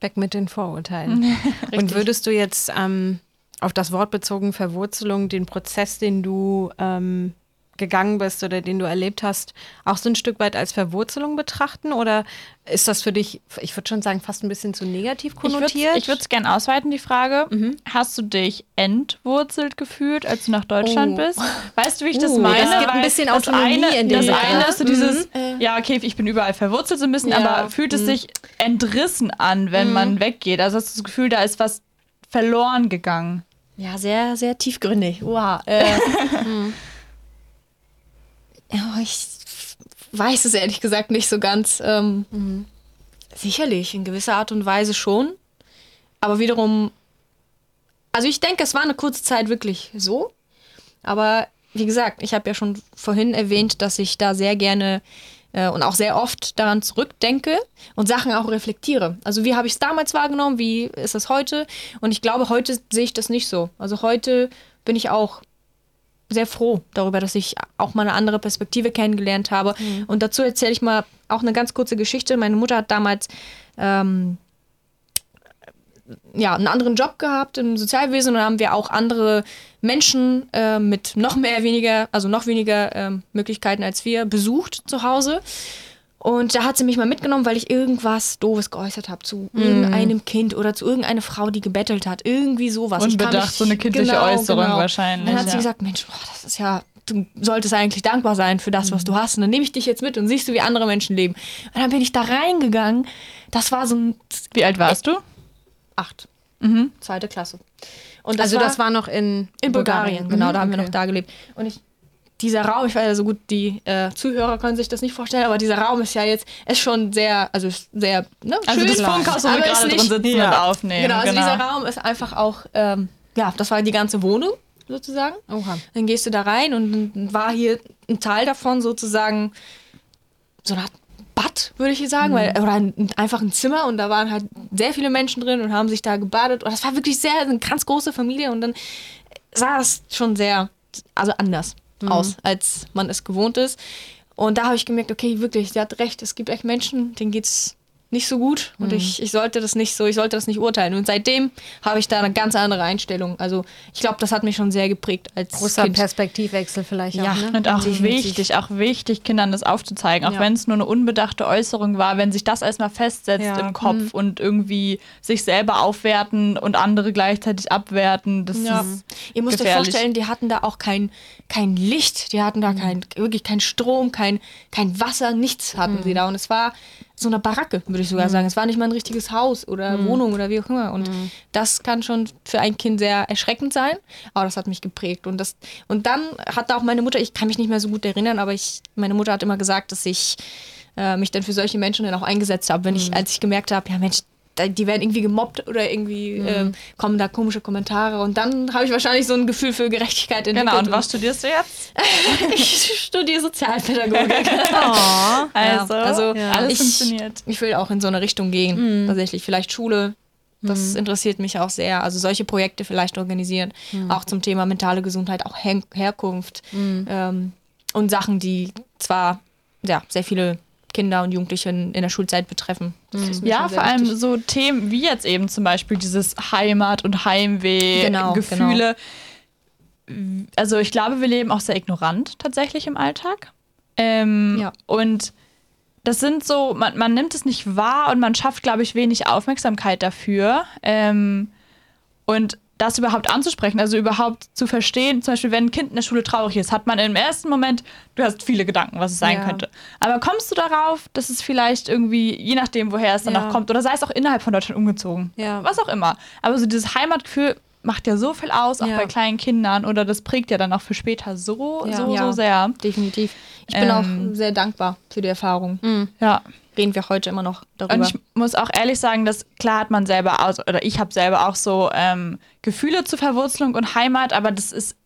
Weg mit den Vorurteilen. Und würdest du jetzt ähm, auf das Wort bezogen Verwurzelung, den Prozess, den du ähm, gegangen bist oder den du erlebt hast, auch so ein Stück weit als Verwurzelung betrachten? Oder ist das für dich, ich würde schon sagen, fast ein bisschen zu negativ konnotiert? Ich würde es gerne ausweiten, die Frage. Hast du dich entwurzelt gefühlt, als du nach Deutschland Oh. bist? Weißt du, wie ich das Uh, meine? es gibt ein Weil bisschen das Autonomie eine, in dem Das Begriff. eine ist so dieses, Mhm. ja, okay, ich bin überall verwurzelt so ein bisschen, Ja. aber fühlt es sich entrissen an, wenn man weggeht? Also hast du das Gefühl, da ist was verloren gegangen. Ja, sehr, sehr tiefgründig. Wow. Äh, ja, ich weiß es ehrlich gesagt nicht so ganz. Ähm, Sicherlich, in gewisser Art und Weise schon. Aber wiederum, also ich denke, es war eine kurze Zeit wirklich so. Aber wie gesagt, ich habe ja schon vorhin erwähnt, dass ich da sehr gerne äh, und auch sehr oft daran zurückdenke und Sachen auch reflektiere. Also wie habe ich es damals wahrgenommen, wie ist es heute? Und ich glaube, heute sehe ich das nicht so. Also heute bin ich auch sehr froh darüber, dass ich auch mal eine andere Perspektive kennengelernt habe. Und dazu erzähle ich mal auch eine ganz kurze Geschichte. Meine Mutter hat damals ähm, ja, einen anderen Job gehabt im Sozialwesen und dann haben wir auch andere Menschen äh, mit noch mehr weniger, also noch weniger ähm, Möglichkeiten als wir besucht zu Hause. Und da hat sie mich mal mitgenommen, weil ich irgendwas Doofes geäußert habe zu irgendeinem Kind oder zu irgendeiner Frau, die gebettelt hat. Irgendwie sowas. Ich kann Unbedacht, mich- so eine kindliche Äußerung wahrscheinlich, Dann hat sie ja. gesagt, Mensch, boah, das ist ja, du solltest eigentlich dankbar sein für das, was du hast. Und dann nehme ich dich jetzt mit und siehst du, wie andere Menschen leben. Und dann bin ich da reingegangen. Das war so ein Wie alt warst du? acht. Mhm. Zweite Klasse. Und also das war noch in, in Bulgarien, genau, Mhm, da haben wir okay. noch da gelebt. Und ich, dieser Raum, ich weiß ja so gut, die äh, Zuhörer können sich das nicht vorstellen, aber dieser Raum ist ja jetzt, ist schon sehr, also sehr, ne, Also schön, das Funkhaus, wo wir gerade drin sitzen und aufnehmen. Genau, also dieser Raum ist einfach auch, ähm, ja, das war die ganze Wohnung sozusagen. Oha. Dann gehst du da rein und dann war hier ein Teil davon sozusagen so eine Art Bad, würde ich hier sagen, weil, oder ein, einfach ein Zimmer und da waren halt sehr viele Menschen drin und haben sich da gebadet. Und das war wirklich sehr, eine ganz große Familie und dann sah es schon sehr, also anders aus, als man es gewohnt ist. Und da habe ich gemerkt, okay, wirklich, sie hat recht, es gibt echt Menschen, denen geht's nicht so gut und ich, ich sollte das nicht so, ich sollte das nicht urteilen. Und seitdem habe ich da eine ganz andere Einstellung. Also ich glaube, das hat mich schon sehr geprägt als Großer Kind. Perspektivwechsel vielleicht Ja, auch, ne? Und auch Definitiv. wichtig, auch wichtig, Kindern das aufzuzeigen, auch Ja. wenn es nur eine unbedachte Äußerung war, wenn sich das erstmal festsetzt Ja. im Kopf und irgendwie sich selber aufwerten und andere gleichzeitig abwerten, das Ja. ist Ihr müsst euch vorstellen, die hatten da auch kein, kein Licht, die hatten da kein, wirklich kein Strom, kein, kein Wasser, nichts hatten sie da. Und es war so eine Baracke, würde ich sogar sagen. Es war nicht mal ein richtiges Haus oder Wohnung oder wie auch immer. Und das kann schon für ein Kind sehr erschreckend sein. Aber das hat mich geprägt. Und, das, und dann hat auch meine Mutter, ich kann mich nicht mehr so gut erinnern, aber ich, meine Mutter hat immer gesagt, dass ich äh, mich dann für solche Menschen dann auch eingesetzt habe, wenn ich, als ich gemerkt habe, ja Mensch, da- die werden irgendwie gemobbt oder irgendwie ähm, kommen da komische Kommentare und dann habe ich wahrscheinlich so ein Gefühl für Gerechtigkeit entwickelt. Genau, und was studierst du jetzt? ich studiere Sozialpädagogik. Also, Ja, also alles ich, funktioniert. Ich will auch in so eine Richtung gehen, tatsächlich. Vielleicht Schule, das interessiert mich auch sehr. Also solche Projekte vielleicht organisieren, auch zum Thema mentale Gesundheit, auch Her Herkunft ähm, und Sachen, die zwar ja, sehr viele Kinder und Jugendliche in, der Schulzeit betreffen. Mir Ja, vor allem wichtig. so Themen wie jetzt eben zum Beispiel dieses Heimat- und Heimweh, Genau, Gefühle. Also ich glaube, wir leben auch sehr ignorant tatsächlich im Alltag. Ähm, Ja. Und das sind so, man, man nimmt es nicht wahr und man schafft, glaube ich, wenig Aufmerksamkeit dafür. Ähm, und das überhaupt anzusprechen, also überhaupt zu verstehen, zum Beispiel, wenn ein Kind in der Schule traurig ist, hat man im ersten Moment, du hast viele Gedanken, was es sein Ja. könnte. Aber kommst du darauf, dass es vielleicht irgendwie, je nachdem, woher es danach Ja. kommt, oder sei es auch innerhalb von Deutschland umgezogen, Ja. was auch immer. Aber so dieses Heimatgefühl macht ja so viel aus, auch Ja. bei kleinen Kindern, oder das prägt ja dann auch für später so, Ja. so, Ja. so sehr. Definitiv. Ich bin Ähm, auch sehr dankbar für die Erfahrung. Ja. Reden wir heute immer noch darüber. Und ich muss auch ehrlich sagen, dass klar hat man selber aus, oder ich habe selber auch so ähm, Gefühle zur Verwurzelung und Heimat, aber das ist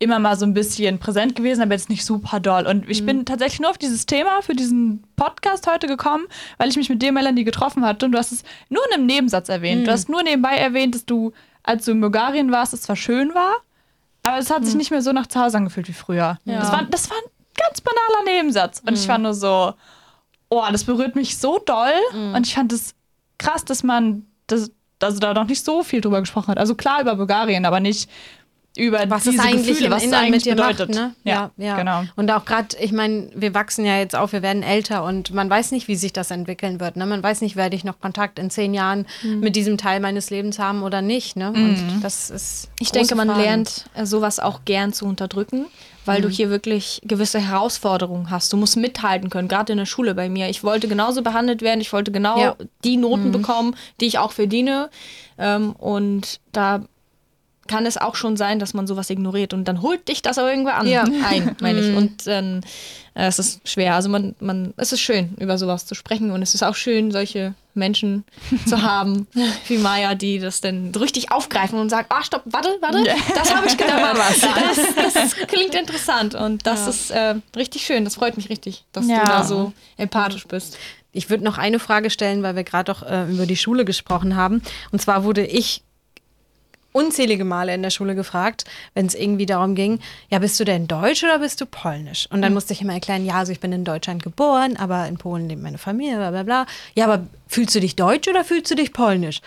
immer mal so ein bisschen präsent gewesen, aber jetzt nicht super doll. Und ich bin tatsächlich nur auf dieses Thema für diesen Podcast heute gekommen, weil ich mich mit dir, Melanie, getroffen hatte. Und du hast es nur in einem Nebensatz erwähnt. Du hast nur nebenbei erwähnt, dass du, als du in Bulgarien warst, es zwar schön war, aber es hat sich nicht mehr so nach zu Hause angefühlt wie früher. Ja. Das, war, das war ein ganz banaler Nebensatz. Und ich war nur so, oh, das berührt mich so doll. Und ich fand es krass, dass man das, also da noch nicht so viel drüber gesprochen hat. Also klar über Bulgarien, aber nicht über was diese es eigentlich Gefühle, im was es Inneren eigentlich mit dir bedeutet. macht, ne? Ja, genau. Und auch gerade, ich meine, wir wachsen ja jetzt auf, wir werden älter und man weiß nicht, wie sich das entwickeln wird. Ne? Man weiß nicht, werde ich noch Kontakt in zehn Jahren Mhm. mit diesem Teil meines Lebens haben oder nicht. Ne? Und das ist. Ich denke, man Fragen. lernt äh, sowas auch gern zu unterdrücken, weil du hier wirklich gewisse Herausforderungen hast. Du musst mithalten können, gerade in der Schule bei mir. Ich wollte genauso behandelt werden, ich wollte genau Ja. die Noten bekommen, die ich auch verdiene. Ähm, und da kann es auch schon sein, dass man sowas ignoriert und dann holt dich das aber irgendwann an, Ja. ein, meine ich. Und dann äh, es ist schwer. Also man, man, es ist schön, über sowas zu sprechen und es ist auch schön, solche Menschen zu haben, wie Maya, die das dann richtig aufgreifen und sagen, ah, stopp, warte, warte, das habe ich gehört. Das, das klingt interessant und das ist äh, richtig schön. Das freut mich richtig, dass Ja. du da so empathisch bist. Ich würde noch eine Frage stellen, weil wir gerade auch äh, über die Schule gesprochen haben. Und zwar wurde ich unzählige Male in der Schule gefragt, wenn es irgendwie darum ging, ja, bist du denn deutsch oder bist du polnisch? Und dann musste ich immer erklären, ja, also ich bin in Deutschland geboren, aber in Polen lebt meine Familie, bla bla bla. Ja, aber fühlst du dich deutsch oder fühlst du dich polnisch?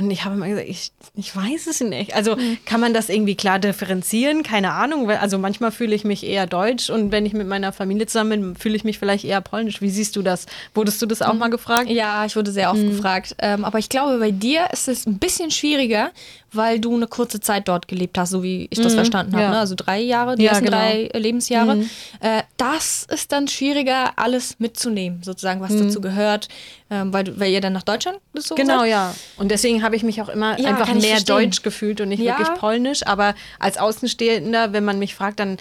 Und ich habe immer gesagt, ich, ich weiß es nicht. Also kann man das irgendwie klar differenzieren? Keine Ahnung. Also manchmal fühle ich mich eher deutsch und wenn ich mit meiner Familie zusammen bin, fühle ich mich vielleicht eher polnisch. Wie siehst du das? Wurdest du das auch mal gefragt? Ja, ich wurde sehr oft gefragt. Ähm, aber ich glaube, bei dir ist es ein bisschen schwieriger, weil du eine kurze Zeit dort gelebt hast, so wie ich das verstanden habe. ja. Ne? Also drei Jahre, die Ja, ersten genau. drei Lebensjahre. Äh, das ist dann schwieriger, alles mitzunehmen, sozusagen, was dazu gehört. ähm, weil, weil ihr dann nach Deutschland gezogen Genau, seid? ja. Und deswegen habe ich mich auch immer Ja, einfach mehr verstehen. deutsch gefühlt und nicht Ja. wirklich polnisch. Aber als Außenstehender, wenn man mich fragt, dann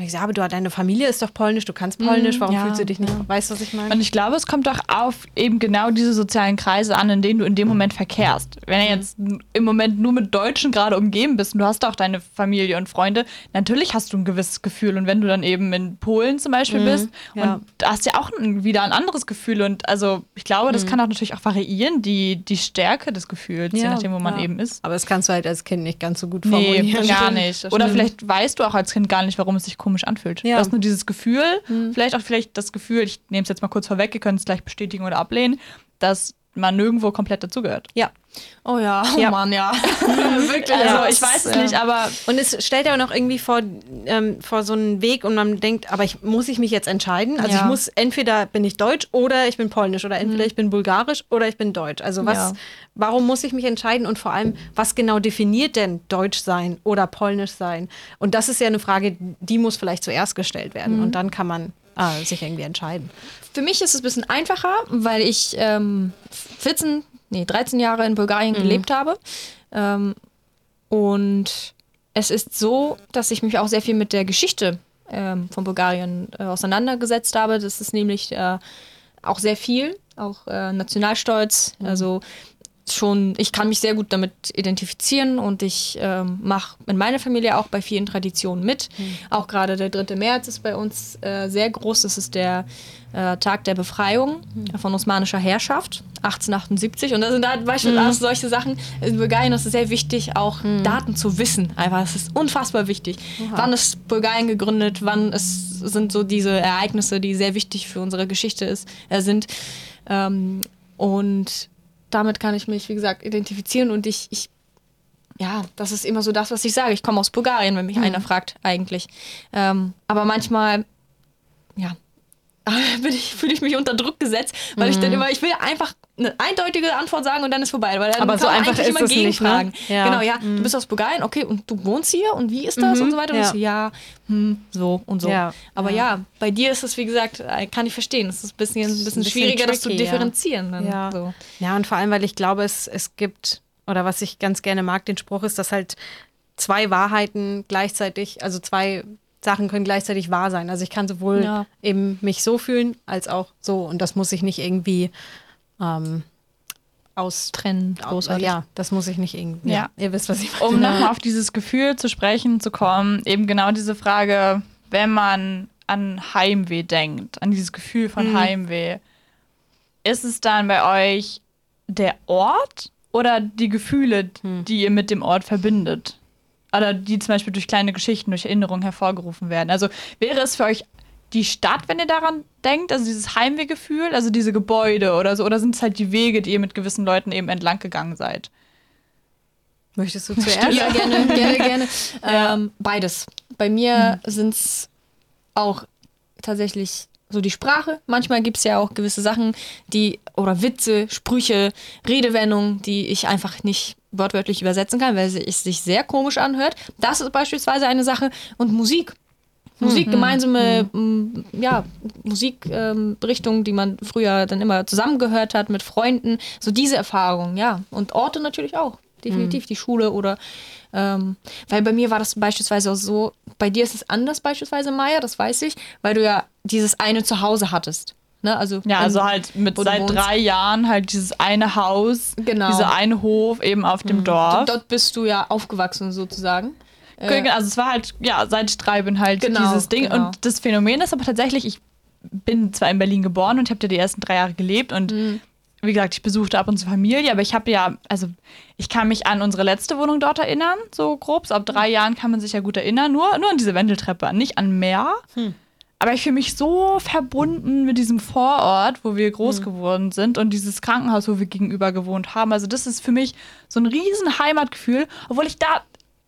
ich sage, aber du, deine Familie ist doch polnisch, du kannst polnisch, warum ja, fühlst du dich nicht? Weißt du, was ich meine? Und ich glaube, es kommt doch auf eben genau diese sozialen Kreise an, in denen du in dem Moment verkehrst. Wenn Mhm. du jetzt im Moment nur mit Deutschen gerade umgeben bist und du hast auch deine Familie und Freunde, natürlich hast du ein gewisses Gefühl. Und wenn du dann eben in Polen zum Beispiel bist, Mhm. ja. und da hast du ja auch ein, wieder ein anderes Gefühl. Und also ich glaube, Mhm. das kann auch natürlich auch variieren, die, die Stärke des Gefühls, je Ja, nachdem, wo man ja. eben ist. aber das kannst du halt als Kind nicht ganz so gut Nee, formulieren. gar Stimmt. nicht. Oder vielleicht weißt du auch als Kind gar nicht, warum es sich komisch anfühlt. Ja. Du hast nur dieses Gefühl, vielleicht auch vielleicht das Gefühl, ich nehme es jetzt mal kurz vorweg, ihr könnt es gleich bestätigen oder ablehnen, dass man nirgendwo komplett dazugehört. Ja. Oh ja, oh Ja. Mann, ja. Wirklich. Also ich weiß es Ja. nicht, aber Und es stellt ja auch noch irgendwie vor, ähm, vor so einen Weg und man denkt, aber ich, muss ich mich jetzt entscheiden? Also Ja. ich muss, entweder bin ich deutsch oder ich bin polnisch oder entweder ich bin bulgarisch oder ich bin deutsch. Also was, warum muss ich mich entscheiden und vor allem, was genau definiert denn deutsch sein oder polnisch sein? Und das ist ja eine Frage, die muss vielleicht zuerst gestellt werden und dann kann man äh, sich irgendwie entscheiden. Für mich ist es ein bisschen einfacher, weil ich ähm, 14, nee, 13 Jahre in Bulgarien gelebt habe. Ähm, und es ist so, dass ich mich auch sehr viel mit der Geschichte ähm, von Bulgarien äh, auseinandergesetzt habe. Das ist nämlich äh, auch sehr viel, auch äh, Nationalstolz. Also schon, ich kann mich sehr gut damit identifizieren und ich ähm, mache in meiner Familie auch bei vielen Traditionen mit. Auch gerade der 3. März ist bei uns äh, sehr groß. Das ist der äh, Tag der Befreiung von osmanischer Herrschaft, 1878. Und da sind halt beispielsweise solche Sachen. In Bulgarien ist es sehr wichtig, auch Daten zu wissen. Einfach, es ist unfassbar wichtig. Wann ist Bulgarien gegründet? Wann ist, sind so diese Ereignisse, die sehr wichtig für unsere Geschichte ist, äh, sind. Ähm, und damit kann ich mich, wie gesagt, identifizieren und ich, ich ja, das ist immer so das, was ich sage. Ich komme aus Bulgarien, wenn mich einer fragt, eigentlich. Ähm, aber manchmal, ja, ich, fühle ich mich unter Druck gesetzt, weil ich dann immer, ich will einfach eine eindeutige Antwort sagen und dann ist vorbei. Weil dann Aber kann so einfach ist immer es nicht, ne? gegenfragen. Ja. Genau, ja, du bist aus Bulgarien, okay, und du wohnst hier und wie ist das und so weiter. Und ja. ich so, ja, hm, so und so. Ja, Aber ja. bei dir ist es, wie gesagt, äh, kann ich verstehen. Es ist ein bisschen, ein bisschen, bisschen schwieriger, das zu tricky, differenzieren. Dann, Ja. So. Ja, und vor allem, weil ich glaube, es, es gibt, oder was ich ganz gerne mag, den Spruch ist, dass halt zwei Wahrheiten gleichzeitig, also zwei Sachen können gleichzeitig wahr sein. Also ich kann sowohl Ja. eben mich so fühlen, als auch so. Und das muss ich nicht irgendwie ähm, aus Trennen, großartig. Ja, das muss ich nicht irgendwie. Ja. Ihr wisst, was ich meine. um nochmal auf dieses Gefühl zu sprechen zu kommen, eben genau diese Frage, wenn man an Heimweh denkt, an dieses Gefühl von Heimweh, ist es dann bei euch der Ort oder die Gefühle, die ihr mit dem Ort verbindet? Oder die zum Beispiel durch kleine Geschichten, durch Erinnerungen hervorgerufen werden. Also wäre es für euch die Stadt, wenn ihr daran denkt, also dieses Heimwehgefühl, also diese Gebäude oder so, oder sind es halt die Wege, die ihr mit gewissen Leuten eben entlang gegangen seid? Möchtest du zuerst? Ja, gerne, gerne, gerne. Ähm, beides. Bei mir sind es auch tatsächlich so die Sprache. Manchmal gibt es ja auch gewisse Sachen, die, oder Witze, Sprüche, Redewendungen, die ich einfach nicht wortwörtlich übersetzen kann, weil es sich sehr komisch anhört. Das ist beispielsweise eine Sache. Und Musik. Musik, gemeinsame m, ja, Musikrichtungen, die man früher dann immer zusammengehört hat mit Freunden. So diese Erfahrungen, ja. Und Orte natürlich auch. Definitiv die Schule oder ähm, weil bei mir war das beispielsweise auch so, bei dir ist es anders beispielsweise, Maya, das weiß ich, weil du ja dieses eine Zuhause hattest. Ne? Also, Ja, also halt mit seit drei Jahren halt dieses eine Haus, Genau. dieser eine Hof eben auf dem Dorf. Dort bist du ja aufgewachsen sozusagen. Äh, Also es war halt, ja, seit ich drei bin halt Genau, dieses Ding. genau. Und das Phänomen ist aber tatsächlich, ich bin zwar in Berlin geboren und habe da die ersten drei Jahre gelebt und Mhm. wie gesagt, ich besuchte ab und zu Familie, aber ich habe ja, also ich kann mich an unsere letzte Wohnung dort erinnern, so grob. So ab drei Mhm. Jahren kann man sich ja gut erinnern, nur, nur an diese Wendeltreppe, nicht an mehr. Hm. Aber ich fühle mich so verbunden mit diesem Vorort, wo wir groß Hm. geworden sind und dieses Krankenhaus, wo wir gegenüber gewohnt haben. Also das ist für mich so ein riesen Heimatgefühl, obwohl ich da,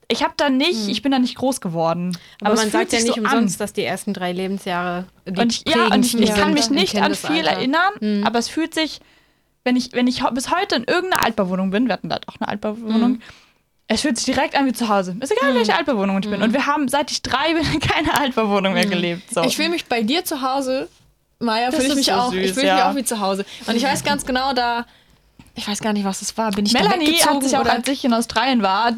ich habe da nicht, ich bin da nicht groß geworden. Aber, es man sagt ja nicht so umsonst, an. dass die ersten drei Lebensjahre die Und ich, ja, und ich, ich kann mich nicht an viel erinnern, Mhm. aber es fühlt sich, wenn ich, wenn ich bis heute in irgendeiner Altbauwohnung bin, wir hatten da auch eine Altbauwohnung, Mhm. Es fühlt sich direkt an wie zu Hause. Ist egal, welche Altbauwohnung ich bin. Und wir haben, seit ich drei bin, in keine Altbauwohnung mehr gelebt. So. Ich fühle mich bei dir zu Hause Maya fühle ich mich so auch. süß, ich fühle ja. mich auch wie zu Hause. Und ich weiß ganz genau, da. Ich weiß gar nicht, was das war. Bin ich Melanie hat sich auch, als ich in Australien war,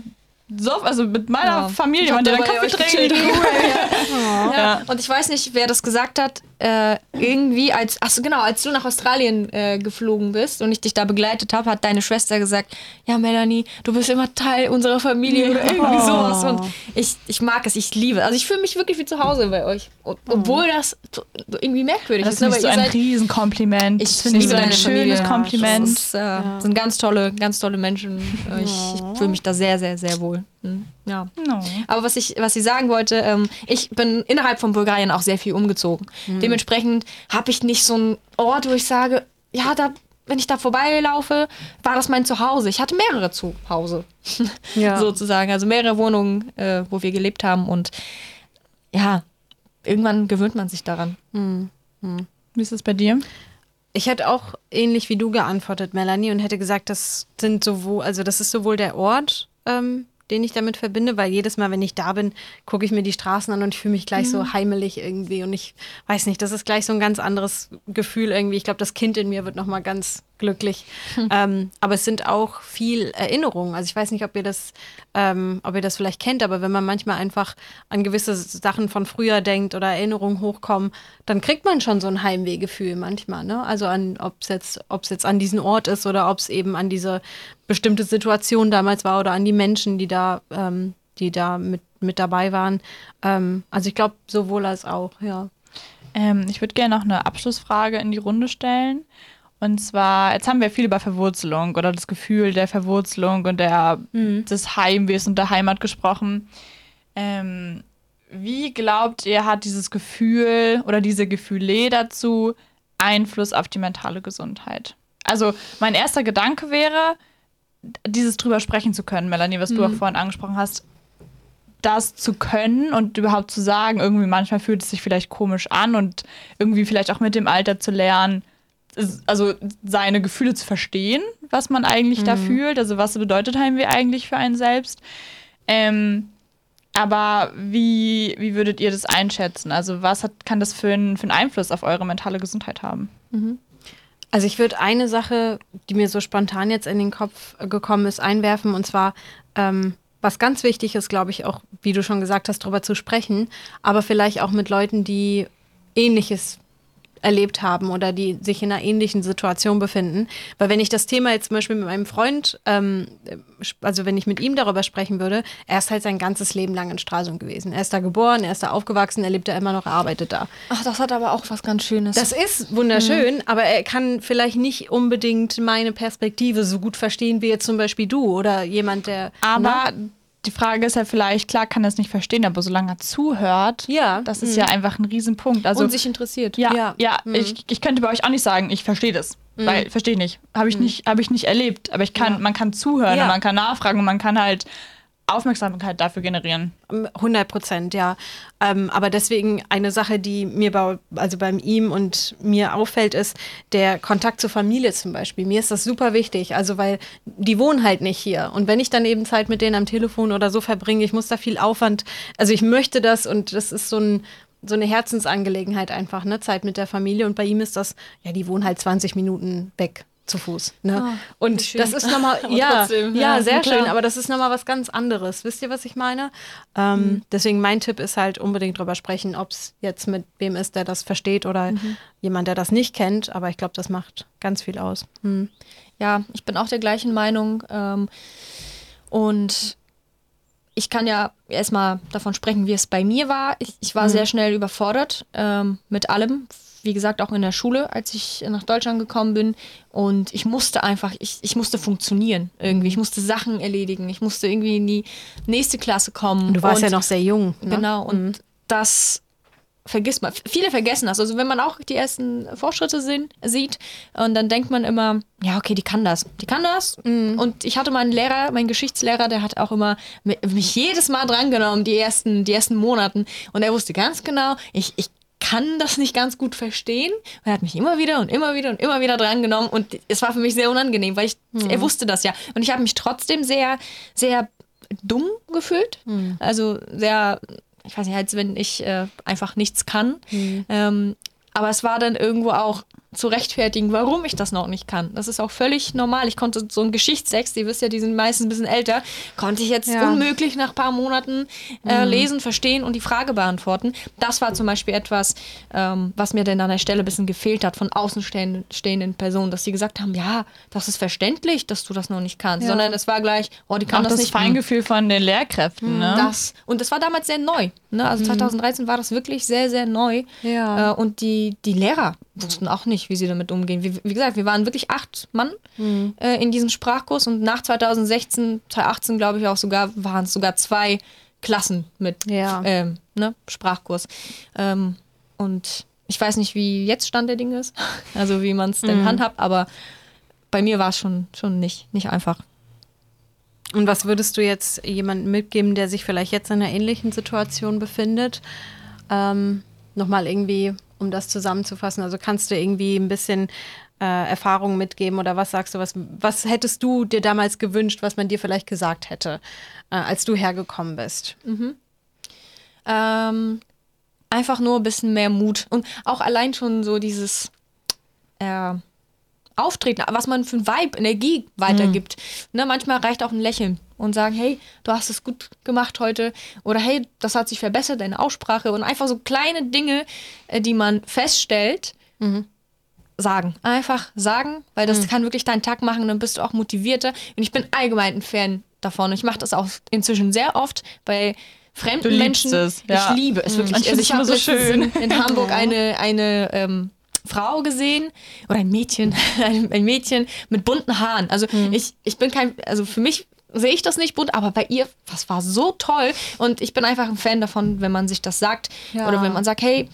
so, also mit meiner Ja. Familie, man der Kaffee trinkt. Cool. Ja. Und ich weiß nicht, wer das gesagt hat. Äh, irgendwie, als, achso, genau, als du nach Australien äh, geflogen bist und ich dich da begleitet habe, hat deine Schwester gesagt: Ja, Melanie, du bist immer Teil unserer Familie oder irgendwie sowas. Und ich, ich mag es, ich liebe es. Also, ich fühle mich wirklich wie zu Hause bei euch. Obwohl das so irgendwie merkwürdig Das ist. ne, ist so ein seid- Riesenkompliment. Ich Das finde ich liebe so ein deine schönes Familie. Kompliment. Das ist, äh, sind ganz tolle, ganz tolle Menschen. Ich, ich fühle mich da sehr, sehr, sehr wohl. Hm, Ja. No. Aber was ich, was ich sagen wollte, ähm, ich bin innerhalb von Bulgarien auch sehr viel umgezogen. Dementsprechend habe ich nicht so einen Ort, wo ich sage, ja, da, wenn ich da vorbeilaufe, war das mein Zuhause. Ich hatte mehrere Zuhause, Ja. sozusagen. Also mehrere Wohnungen, äh, wo wir gelebt haben. Und ja, irgendwann gewöhnt man sich daran. Wie ist es bei dir? Ich hätte auch ähnlich wie du geantwortet, Melanie, und hätte gesagt, das sind sowohl, also das ist sowohl der Ort, ähm, den ich damit verbinde, weil jedes Mal, wenn ich da bin, gucke ich mir die Straßen an und ich fühle mich gleich so heimelig irgendwie. Und ich weiß nicht, das ist gleich so ein ganz anderes Gefühl irgendwie. Ich glaube, das Kind in mir wird nochmal ganz glücklich. Ähm, aber es sind auch viel Erinnerungen. Also ich weiß nicht, ob ihr das, ähm, ob ihr das vielleicht kennt, aber wenn man manchmal einfach an gewisse Sachen von früher denkt oder Erinnerungen hochkommen, dann kriegt man schon so ein Heimwehgefühl manchmal. Ne? Also an, ob es jetzt, ob's jetzt an diesen Ort ist oder ob es eben an diese bestimmte Situation damals war oder an die Menschen, die da, ähm, die da mit, mit dabei waren. Ähm, also ich glaube, sowohl als auch, ja. Ähm, ich würde gerne noch eine Abschlussfrage in die Runde stellen. Und zwar, jetzt haben wir viel über Verwurzelung oder das Gefühl der Verwurzelung und der, des Heimwehs und der Heimat gesprochen. Ähm, wie glaubt ihr, hat dieses Gefühl oder diese Gefühle dazu Einfluss auf die mentale Gesundheit? Also, mein erster Gedanke wäre, dieses drüber sprechen zu können, Melanie, was du auch vorhin angesprochen hast, das zu können und überhaupt zu sagen, irgendwie manchmal fühlt es sich vielleicht komisch an und irgendwie vielleicht auch mit dem Alter zu lernen, also seine Gefühle zu verstehen, was man eigentlich da fühlt, also was bedeutet Heimweh eigentlich für einen selbst. Ähm, aber wie, wie würdet ihr das einschätzen? Also was hat, kann das für, einen- für einen Einfluss auf eure mentale Gesundheit haben? Also ich würde eine Sache, die mir so spontan jetzt in den Kopf äh, gekommen ist, einwerfen. Und zwar, ähm, was ganz wichtig ist, glaube ich, auch, wie du schon gesagt hast, darüber zu sprechen, aber vielleicht auch mit Leuten, die Ähnliches erlebt haben oder die sich in einer ähnlichen Situation befinden. Weil wenn ich das Thema jetzt zum Beispiel mit meinem Freund, ähm, also wenn ich mit ihm darüber sprechen würde, er ist halt sein ganzes Leben lang in Stralsund gewesen. Er ist da geboren, er ist da aufgewachsen, er lebt da immer noch, er arbeitet da. Ach, das hat aber auch was ganz Schönes. Das ist wunderschön, aber er kann vielleicht nicht unbedingt meine Perspektive so gut verstehen wie jetzt zum Beispiel du oder jemand, der. Aber Ne? Die Frage ist ja vielleicht, klar kann er es nicht verstehen, aber solange er zuhört, Ja. das ist ja einfach ein Riesenpunkt. Also und sich interessiert. Ja, Ja. ja, ich, ich könnte bei euch auch nicht sagen, ich verstehe das. Weil, verstehe ich nicht. Habe ich, nicht. hab ich nicht erlebt. Aber ich kann, man kann zuhören Ja. und man kann nachfragen und man kann halt Aufmerksamkeit dafür generieren. 100 Prozent, ja. Ähm, aber deswegen eine Sache, die mir bei, also beim ihm und mir auffällt, ist der Kontakt zur Familie zum Beispiel. Mir ist das super wichtig, also weil die wohnen halt nicht hier. Und wenn ich dann eben Zeit mit denen am Telefon oder so verbringe, ich muss da viel Aufwand, also ich möchte das und das ist so ein so eine Herzensangelegenheit einfach, ne? Zeit mit der Familie. Und bei ihm ist das, ja, die wohnen halt 20 Minuten weg zu Fuß. Ne? und schön. das ist nochmal, ja, trotzdem, ja, ja, sehr klar. schön, aber das ist nochmal was ganz anderes. Wisst ihr, was ich meine? Ähm, Deswegen mein Tipp ist halt unbedingt drüber sprechen, ob es jetzt mit wem ist, der das versteht oder jemand, der das nicht kennt. Aber ich glaube, das macht ganz viel aus. Hm. Ja, ich bin auch der gleichen Meinung. Ähm, und ich kann ja erstmal davon sprechen, wie es bei mir war. Ich, ich war sehr schnell überfordert ähm, mit allem. Wie gesagt, auch in der Schule, als ich nach Deutschland gekommen bin. Und ich musste einfach, ich, ich musste funktionieren irgendwie. Ich musste Sachen erledigen. Ich musste irgendwie in die nächste Klasse kommen. Du warst und, ja noch sehr jung. Ne? Genau, und das vergisst man. Viele vergessen das. Also wenn man auch die ersten Fortschritte sehen, sieht und dann denkt man immer, ja, okay, die kann das. Die kann das. Und ich hatte meinen Lehrer, meinen Geschichtslehrer, der hat auch immer mi- mich jedes Mal drangenommen, die ersten, die ersten Monaten. Und er wusste ganz genau, ich, ich kann das nicht ganz gut verstehen. Und er hat mich immer wieder und immer wieder und immer wieder drangenommen. Und es war für mich sehr unangenehm, weil ich, er wusste das ja. Und ich habe mich trotzdem sehr, sehr dumm gefühlt. Also sehr, ich weiß nicht, als wenn ich äh, einfach nichts kann. Ähm, aber es war dann irgendwo auch zu rechtfertigen, warum ich das noch nicht kann. Das ist auch völlig normal. Ich konnte so einen Geschichtstext, ihr wisst ja, die sind meistens ein bisschen älter, konnte ich jetzt Ja. unmöglich nach ein paar Monaten äh, lesen, verstehen und die Frage beantworten. Das war zum Beispiel etwas, ähm, was mir dann an der Stelle ein bisschen gefehlt hat von außenstehenden stehenden Personen, dass sie gesagt haben, ja, das ist verständlich, dass du das noch nicht kannst, sondern es war gleich, oh, die kann Auch das, das, nicht. Feingefühl von den Lehrkräften, ne? Das. Und das war damals sehr neu. Ne? Also 2013 war das wirklich sehr, sehr neu. Ja. Äh, und die, die Lehrer wussten auch nicht, wie sie damit umgehen. Wie, wie gesagt, wir waren wirklich acht Mann äh, in diesem Sprachkurs und nach 2016, 2018 glaube ich auch sogar, waren es sogar zwei Klassen mit Ja. ähm, ne? Sprachkurs. Ähm, und ich weiß nicht, wie jetzt Stand der Dinge ist, also wie man es denn handhabt, aber bei mir war es schon, schon nicht, nicht einfach. Und was würdest du jetzt jemandem mitgeben, der sich vielleicht jetzt in einer ähnlichen Situation befindet? Ähm, Nochmal irgendwie, um das zusammenzufassen. Also kannst du irgendwie ein bisschen äh, Erfahrung mitgeben oder was sagst du, was, was hättest du dir damals gewünscht, was man dir vielleicht gesagt hätte, äh, als du hergekommen bist? Ähm, einfach nur ein bisschen mehr Mut. Und auch allein schon so dieses äh, Auftreten, was man für ein Vibe, Energie weitergibt. Ne, manchmal reicht auch ein Lächeln und sagen, hey, du hast es gut gemacht heute. Oder hey, das hat sich verbessert, deine Aussprache. Und einfach so kleine Dinge, äh, die man feststellt, sagen. Einfach sagen, weil das kann wirklich deinen Tag machen und dann bist du auch motivierter. Und ich bin allgemein ein Fan davon. Ich mache das auch inzwischen sehr oft bei fremden Du Menschen. es, ja. Ich liebe es wirklich. Ich Also ich habe so schön. in, in Hamburg eine, eine ähm, Frau gesehen oder ein Mädchen, ein, Mädchen mit bunten Haaren. Also ich, ich bin kein, also für mich sehe ich das nicht bunt, aber bei ihr, das war so toll. Und ich bin einfach ein Fan davon, wenn man sich das sagt Ja. oder wenn man sagt, hey,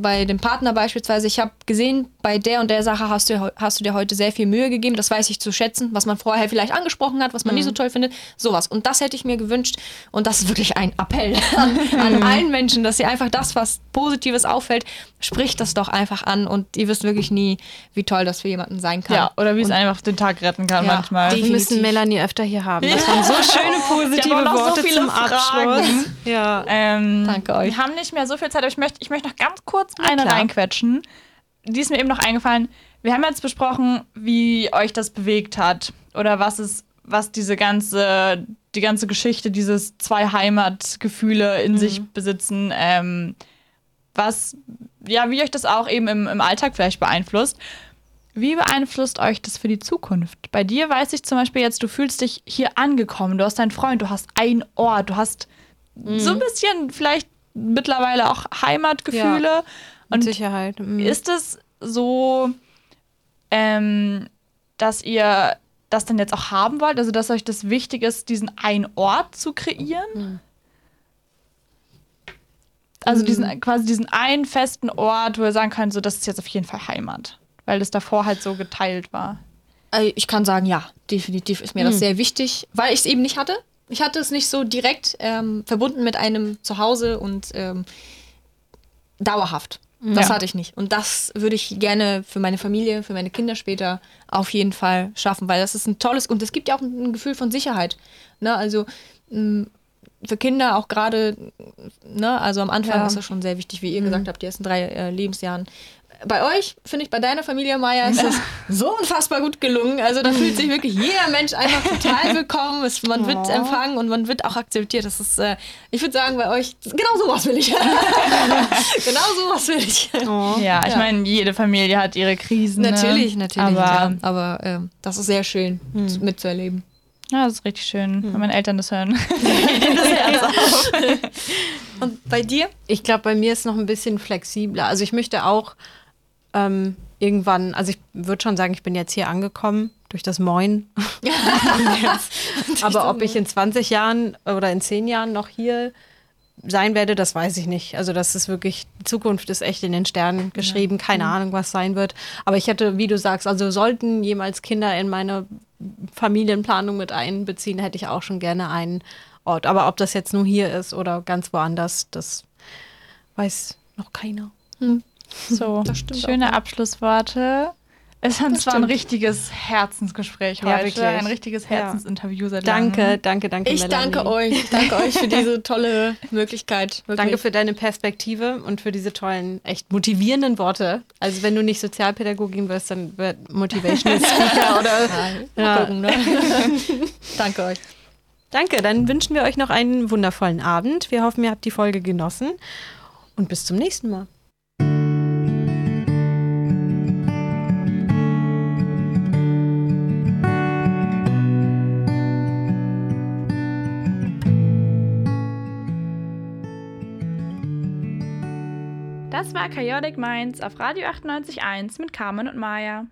bei dem Partner beispielsweise, ich habe gesehen, bei der und der Sache hast du, hast du dir heute sehr viel Mühe gegeben, das weiß ich zu schätzen, was man vorher vielleicht angesprochen hat, was man nicht so toll findet, sowas. Und das hätte ich mir gewünscht und das ist wirklich ein Appell an, an allen Menschen, dass sie einfach das, was Positives auffällt, spricht das doch einfach an und ihr wisst wirklich nie, wie toll das für jemanden sein kann. Ja, oder wie es einfach den Tag retten kann Ja, manchmal. die- Wir müssen. Melanie öfter hier haben. Das waren so schöne positive so Worte viele zum Fragen. Abschluss. Ja. Ähm, Danke euch. Wir haben nicht mehr so viel Zeit, aber ich möchte, ich möchte noch ganz kurz eine klar. reinquetschen. Die ist mir eben noch eingefallen. Wir haben jetzt besprochen, wie euch das bewegt hat oder was es, was diese ganze, die ganze Geschichte, dieses zwei Heimatgefühle in sich besitzen, ähm, was, ja, wie euch das auch eben im, im Alltag vielleicht beeinflusst. Wie beeinflusst euch das für die Zukunft? Bei dir weiß ich zum Beispiel jetzt, du fühlst dich hier angekommen, du hast deinen Freund, du hast einen Ort, du hast so ein bisschen vielleicht mittlerweile auch Heimatgefühle. Mit Und Sicherheit. Mhm. ist es so, ähm, dass ihr das dann jetzt auch haben wollt? Also, dass euch das wichtig ist, diesen einen Ort zu kreieren? Also diesen, quasi diesen einen festen Ort, wo ihr sagen könnt, so das ist jetzt auf jeden Fall Heimat. Weil das davor halt so geteilt war. Äh, Ich kann sagen, ja, definitiv ist mir das sehr wichtig, weil ich es eben nicht hatte. Ich hatte es nicht so direkt ähm, verbunden mit einem Zuhause und ähm, dauerhaft. Das Ja. hatte ich nicht. Und das würde ich gerne für meine Familie, für meine Kinder später auf jeden Fall schaffen, weil das ist ein tolles und es gibt ja auch ein, Gefühl von Sicherheit. Ne? Also mh, für Kinder auch gerade, ne, also am Anfang Ja. ist das schon sehr wichtig, wie ihr gesagt habt, die ersten drei äh, Lebensjahren. Bei euch, finde ich, bei deiner Familie, Maya, ist es so unfassbar gut gelungen. Also da fühlt sich wirklich jeder Mensch einfach total willkommen. Es, man wird empfangen und man wird auch akzeptiert. Das ist, äh, ich würde sagen, bei euch, genau sowas will ich. genau sowas will ich. Ja, ich Ja. meine, jede Familie hat ihre Krisen. Natürlich, ne? natürlich. Aber ja. Aber ähm, das ist sehr schön zu- mitzuerleben. ja, das ist richtig schön, wenn meine Eltern das hören. Und bei dir? Ich glaube, bei mir ist noch ein bisschen flexibler. Also ich möchte auch ähm, irgendwann, also ich würde schon sagen, ich bin jetzt hier angekommen durch das Moin. Aber ob ich in 20 Jahren oder in 10 Jahren noch hier sein werde, das weiß ich nicht. Also das ist wirklich, die Zukunft ist echt in den Sternen geschrieben. Keine Ahnung, was sein wird. Aber ich hätte, wie du sagst, also sollten jemals Kinder in meine Familienplanung mit einbeziehen, hätte ich auch schon gerne einen Ort. Aber ob das jetzt nur hier ist oder ganz woanders, das weiß noch keiner. So, schöne Abschlussworte. Es war zwar ein richtiges Herzensgespräch Ja, heute, wirklich. ein richtiges Herzensinterview seit Danke, langem. danke, danke. Ich Melanie. danke euch. Ich danke euch für diese tolle Möglichkeit. Wirklich. Danke für deine Perspektive und für diese tollen, echt motivierenden Worte. Also wenn du nicht Sozialpädagogin wirst, dann wird Motivational Speaker oder. Ja. gucken, ne? danke euch. Danke, dann wünschen wir euch noch einen wundervollen Abend. Wir hoffen, ihr habt die Folge genossen und bis zum nächsten Mal. Das war Chaotic Minds auf Radio 98.1 mit Carmen und Maya.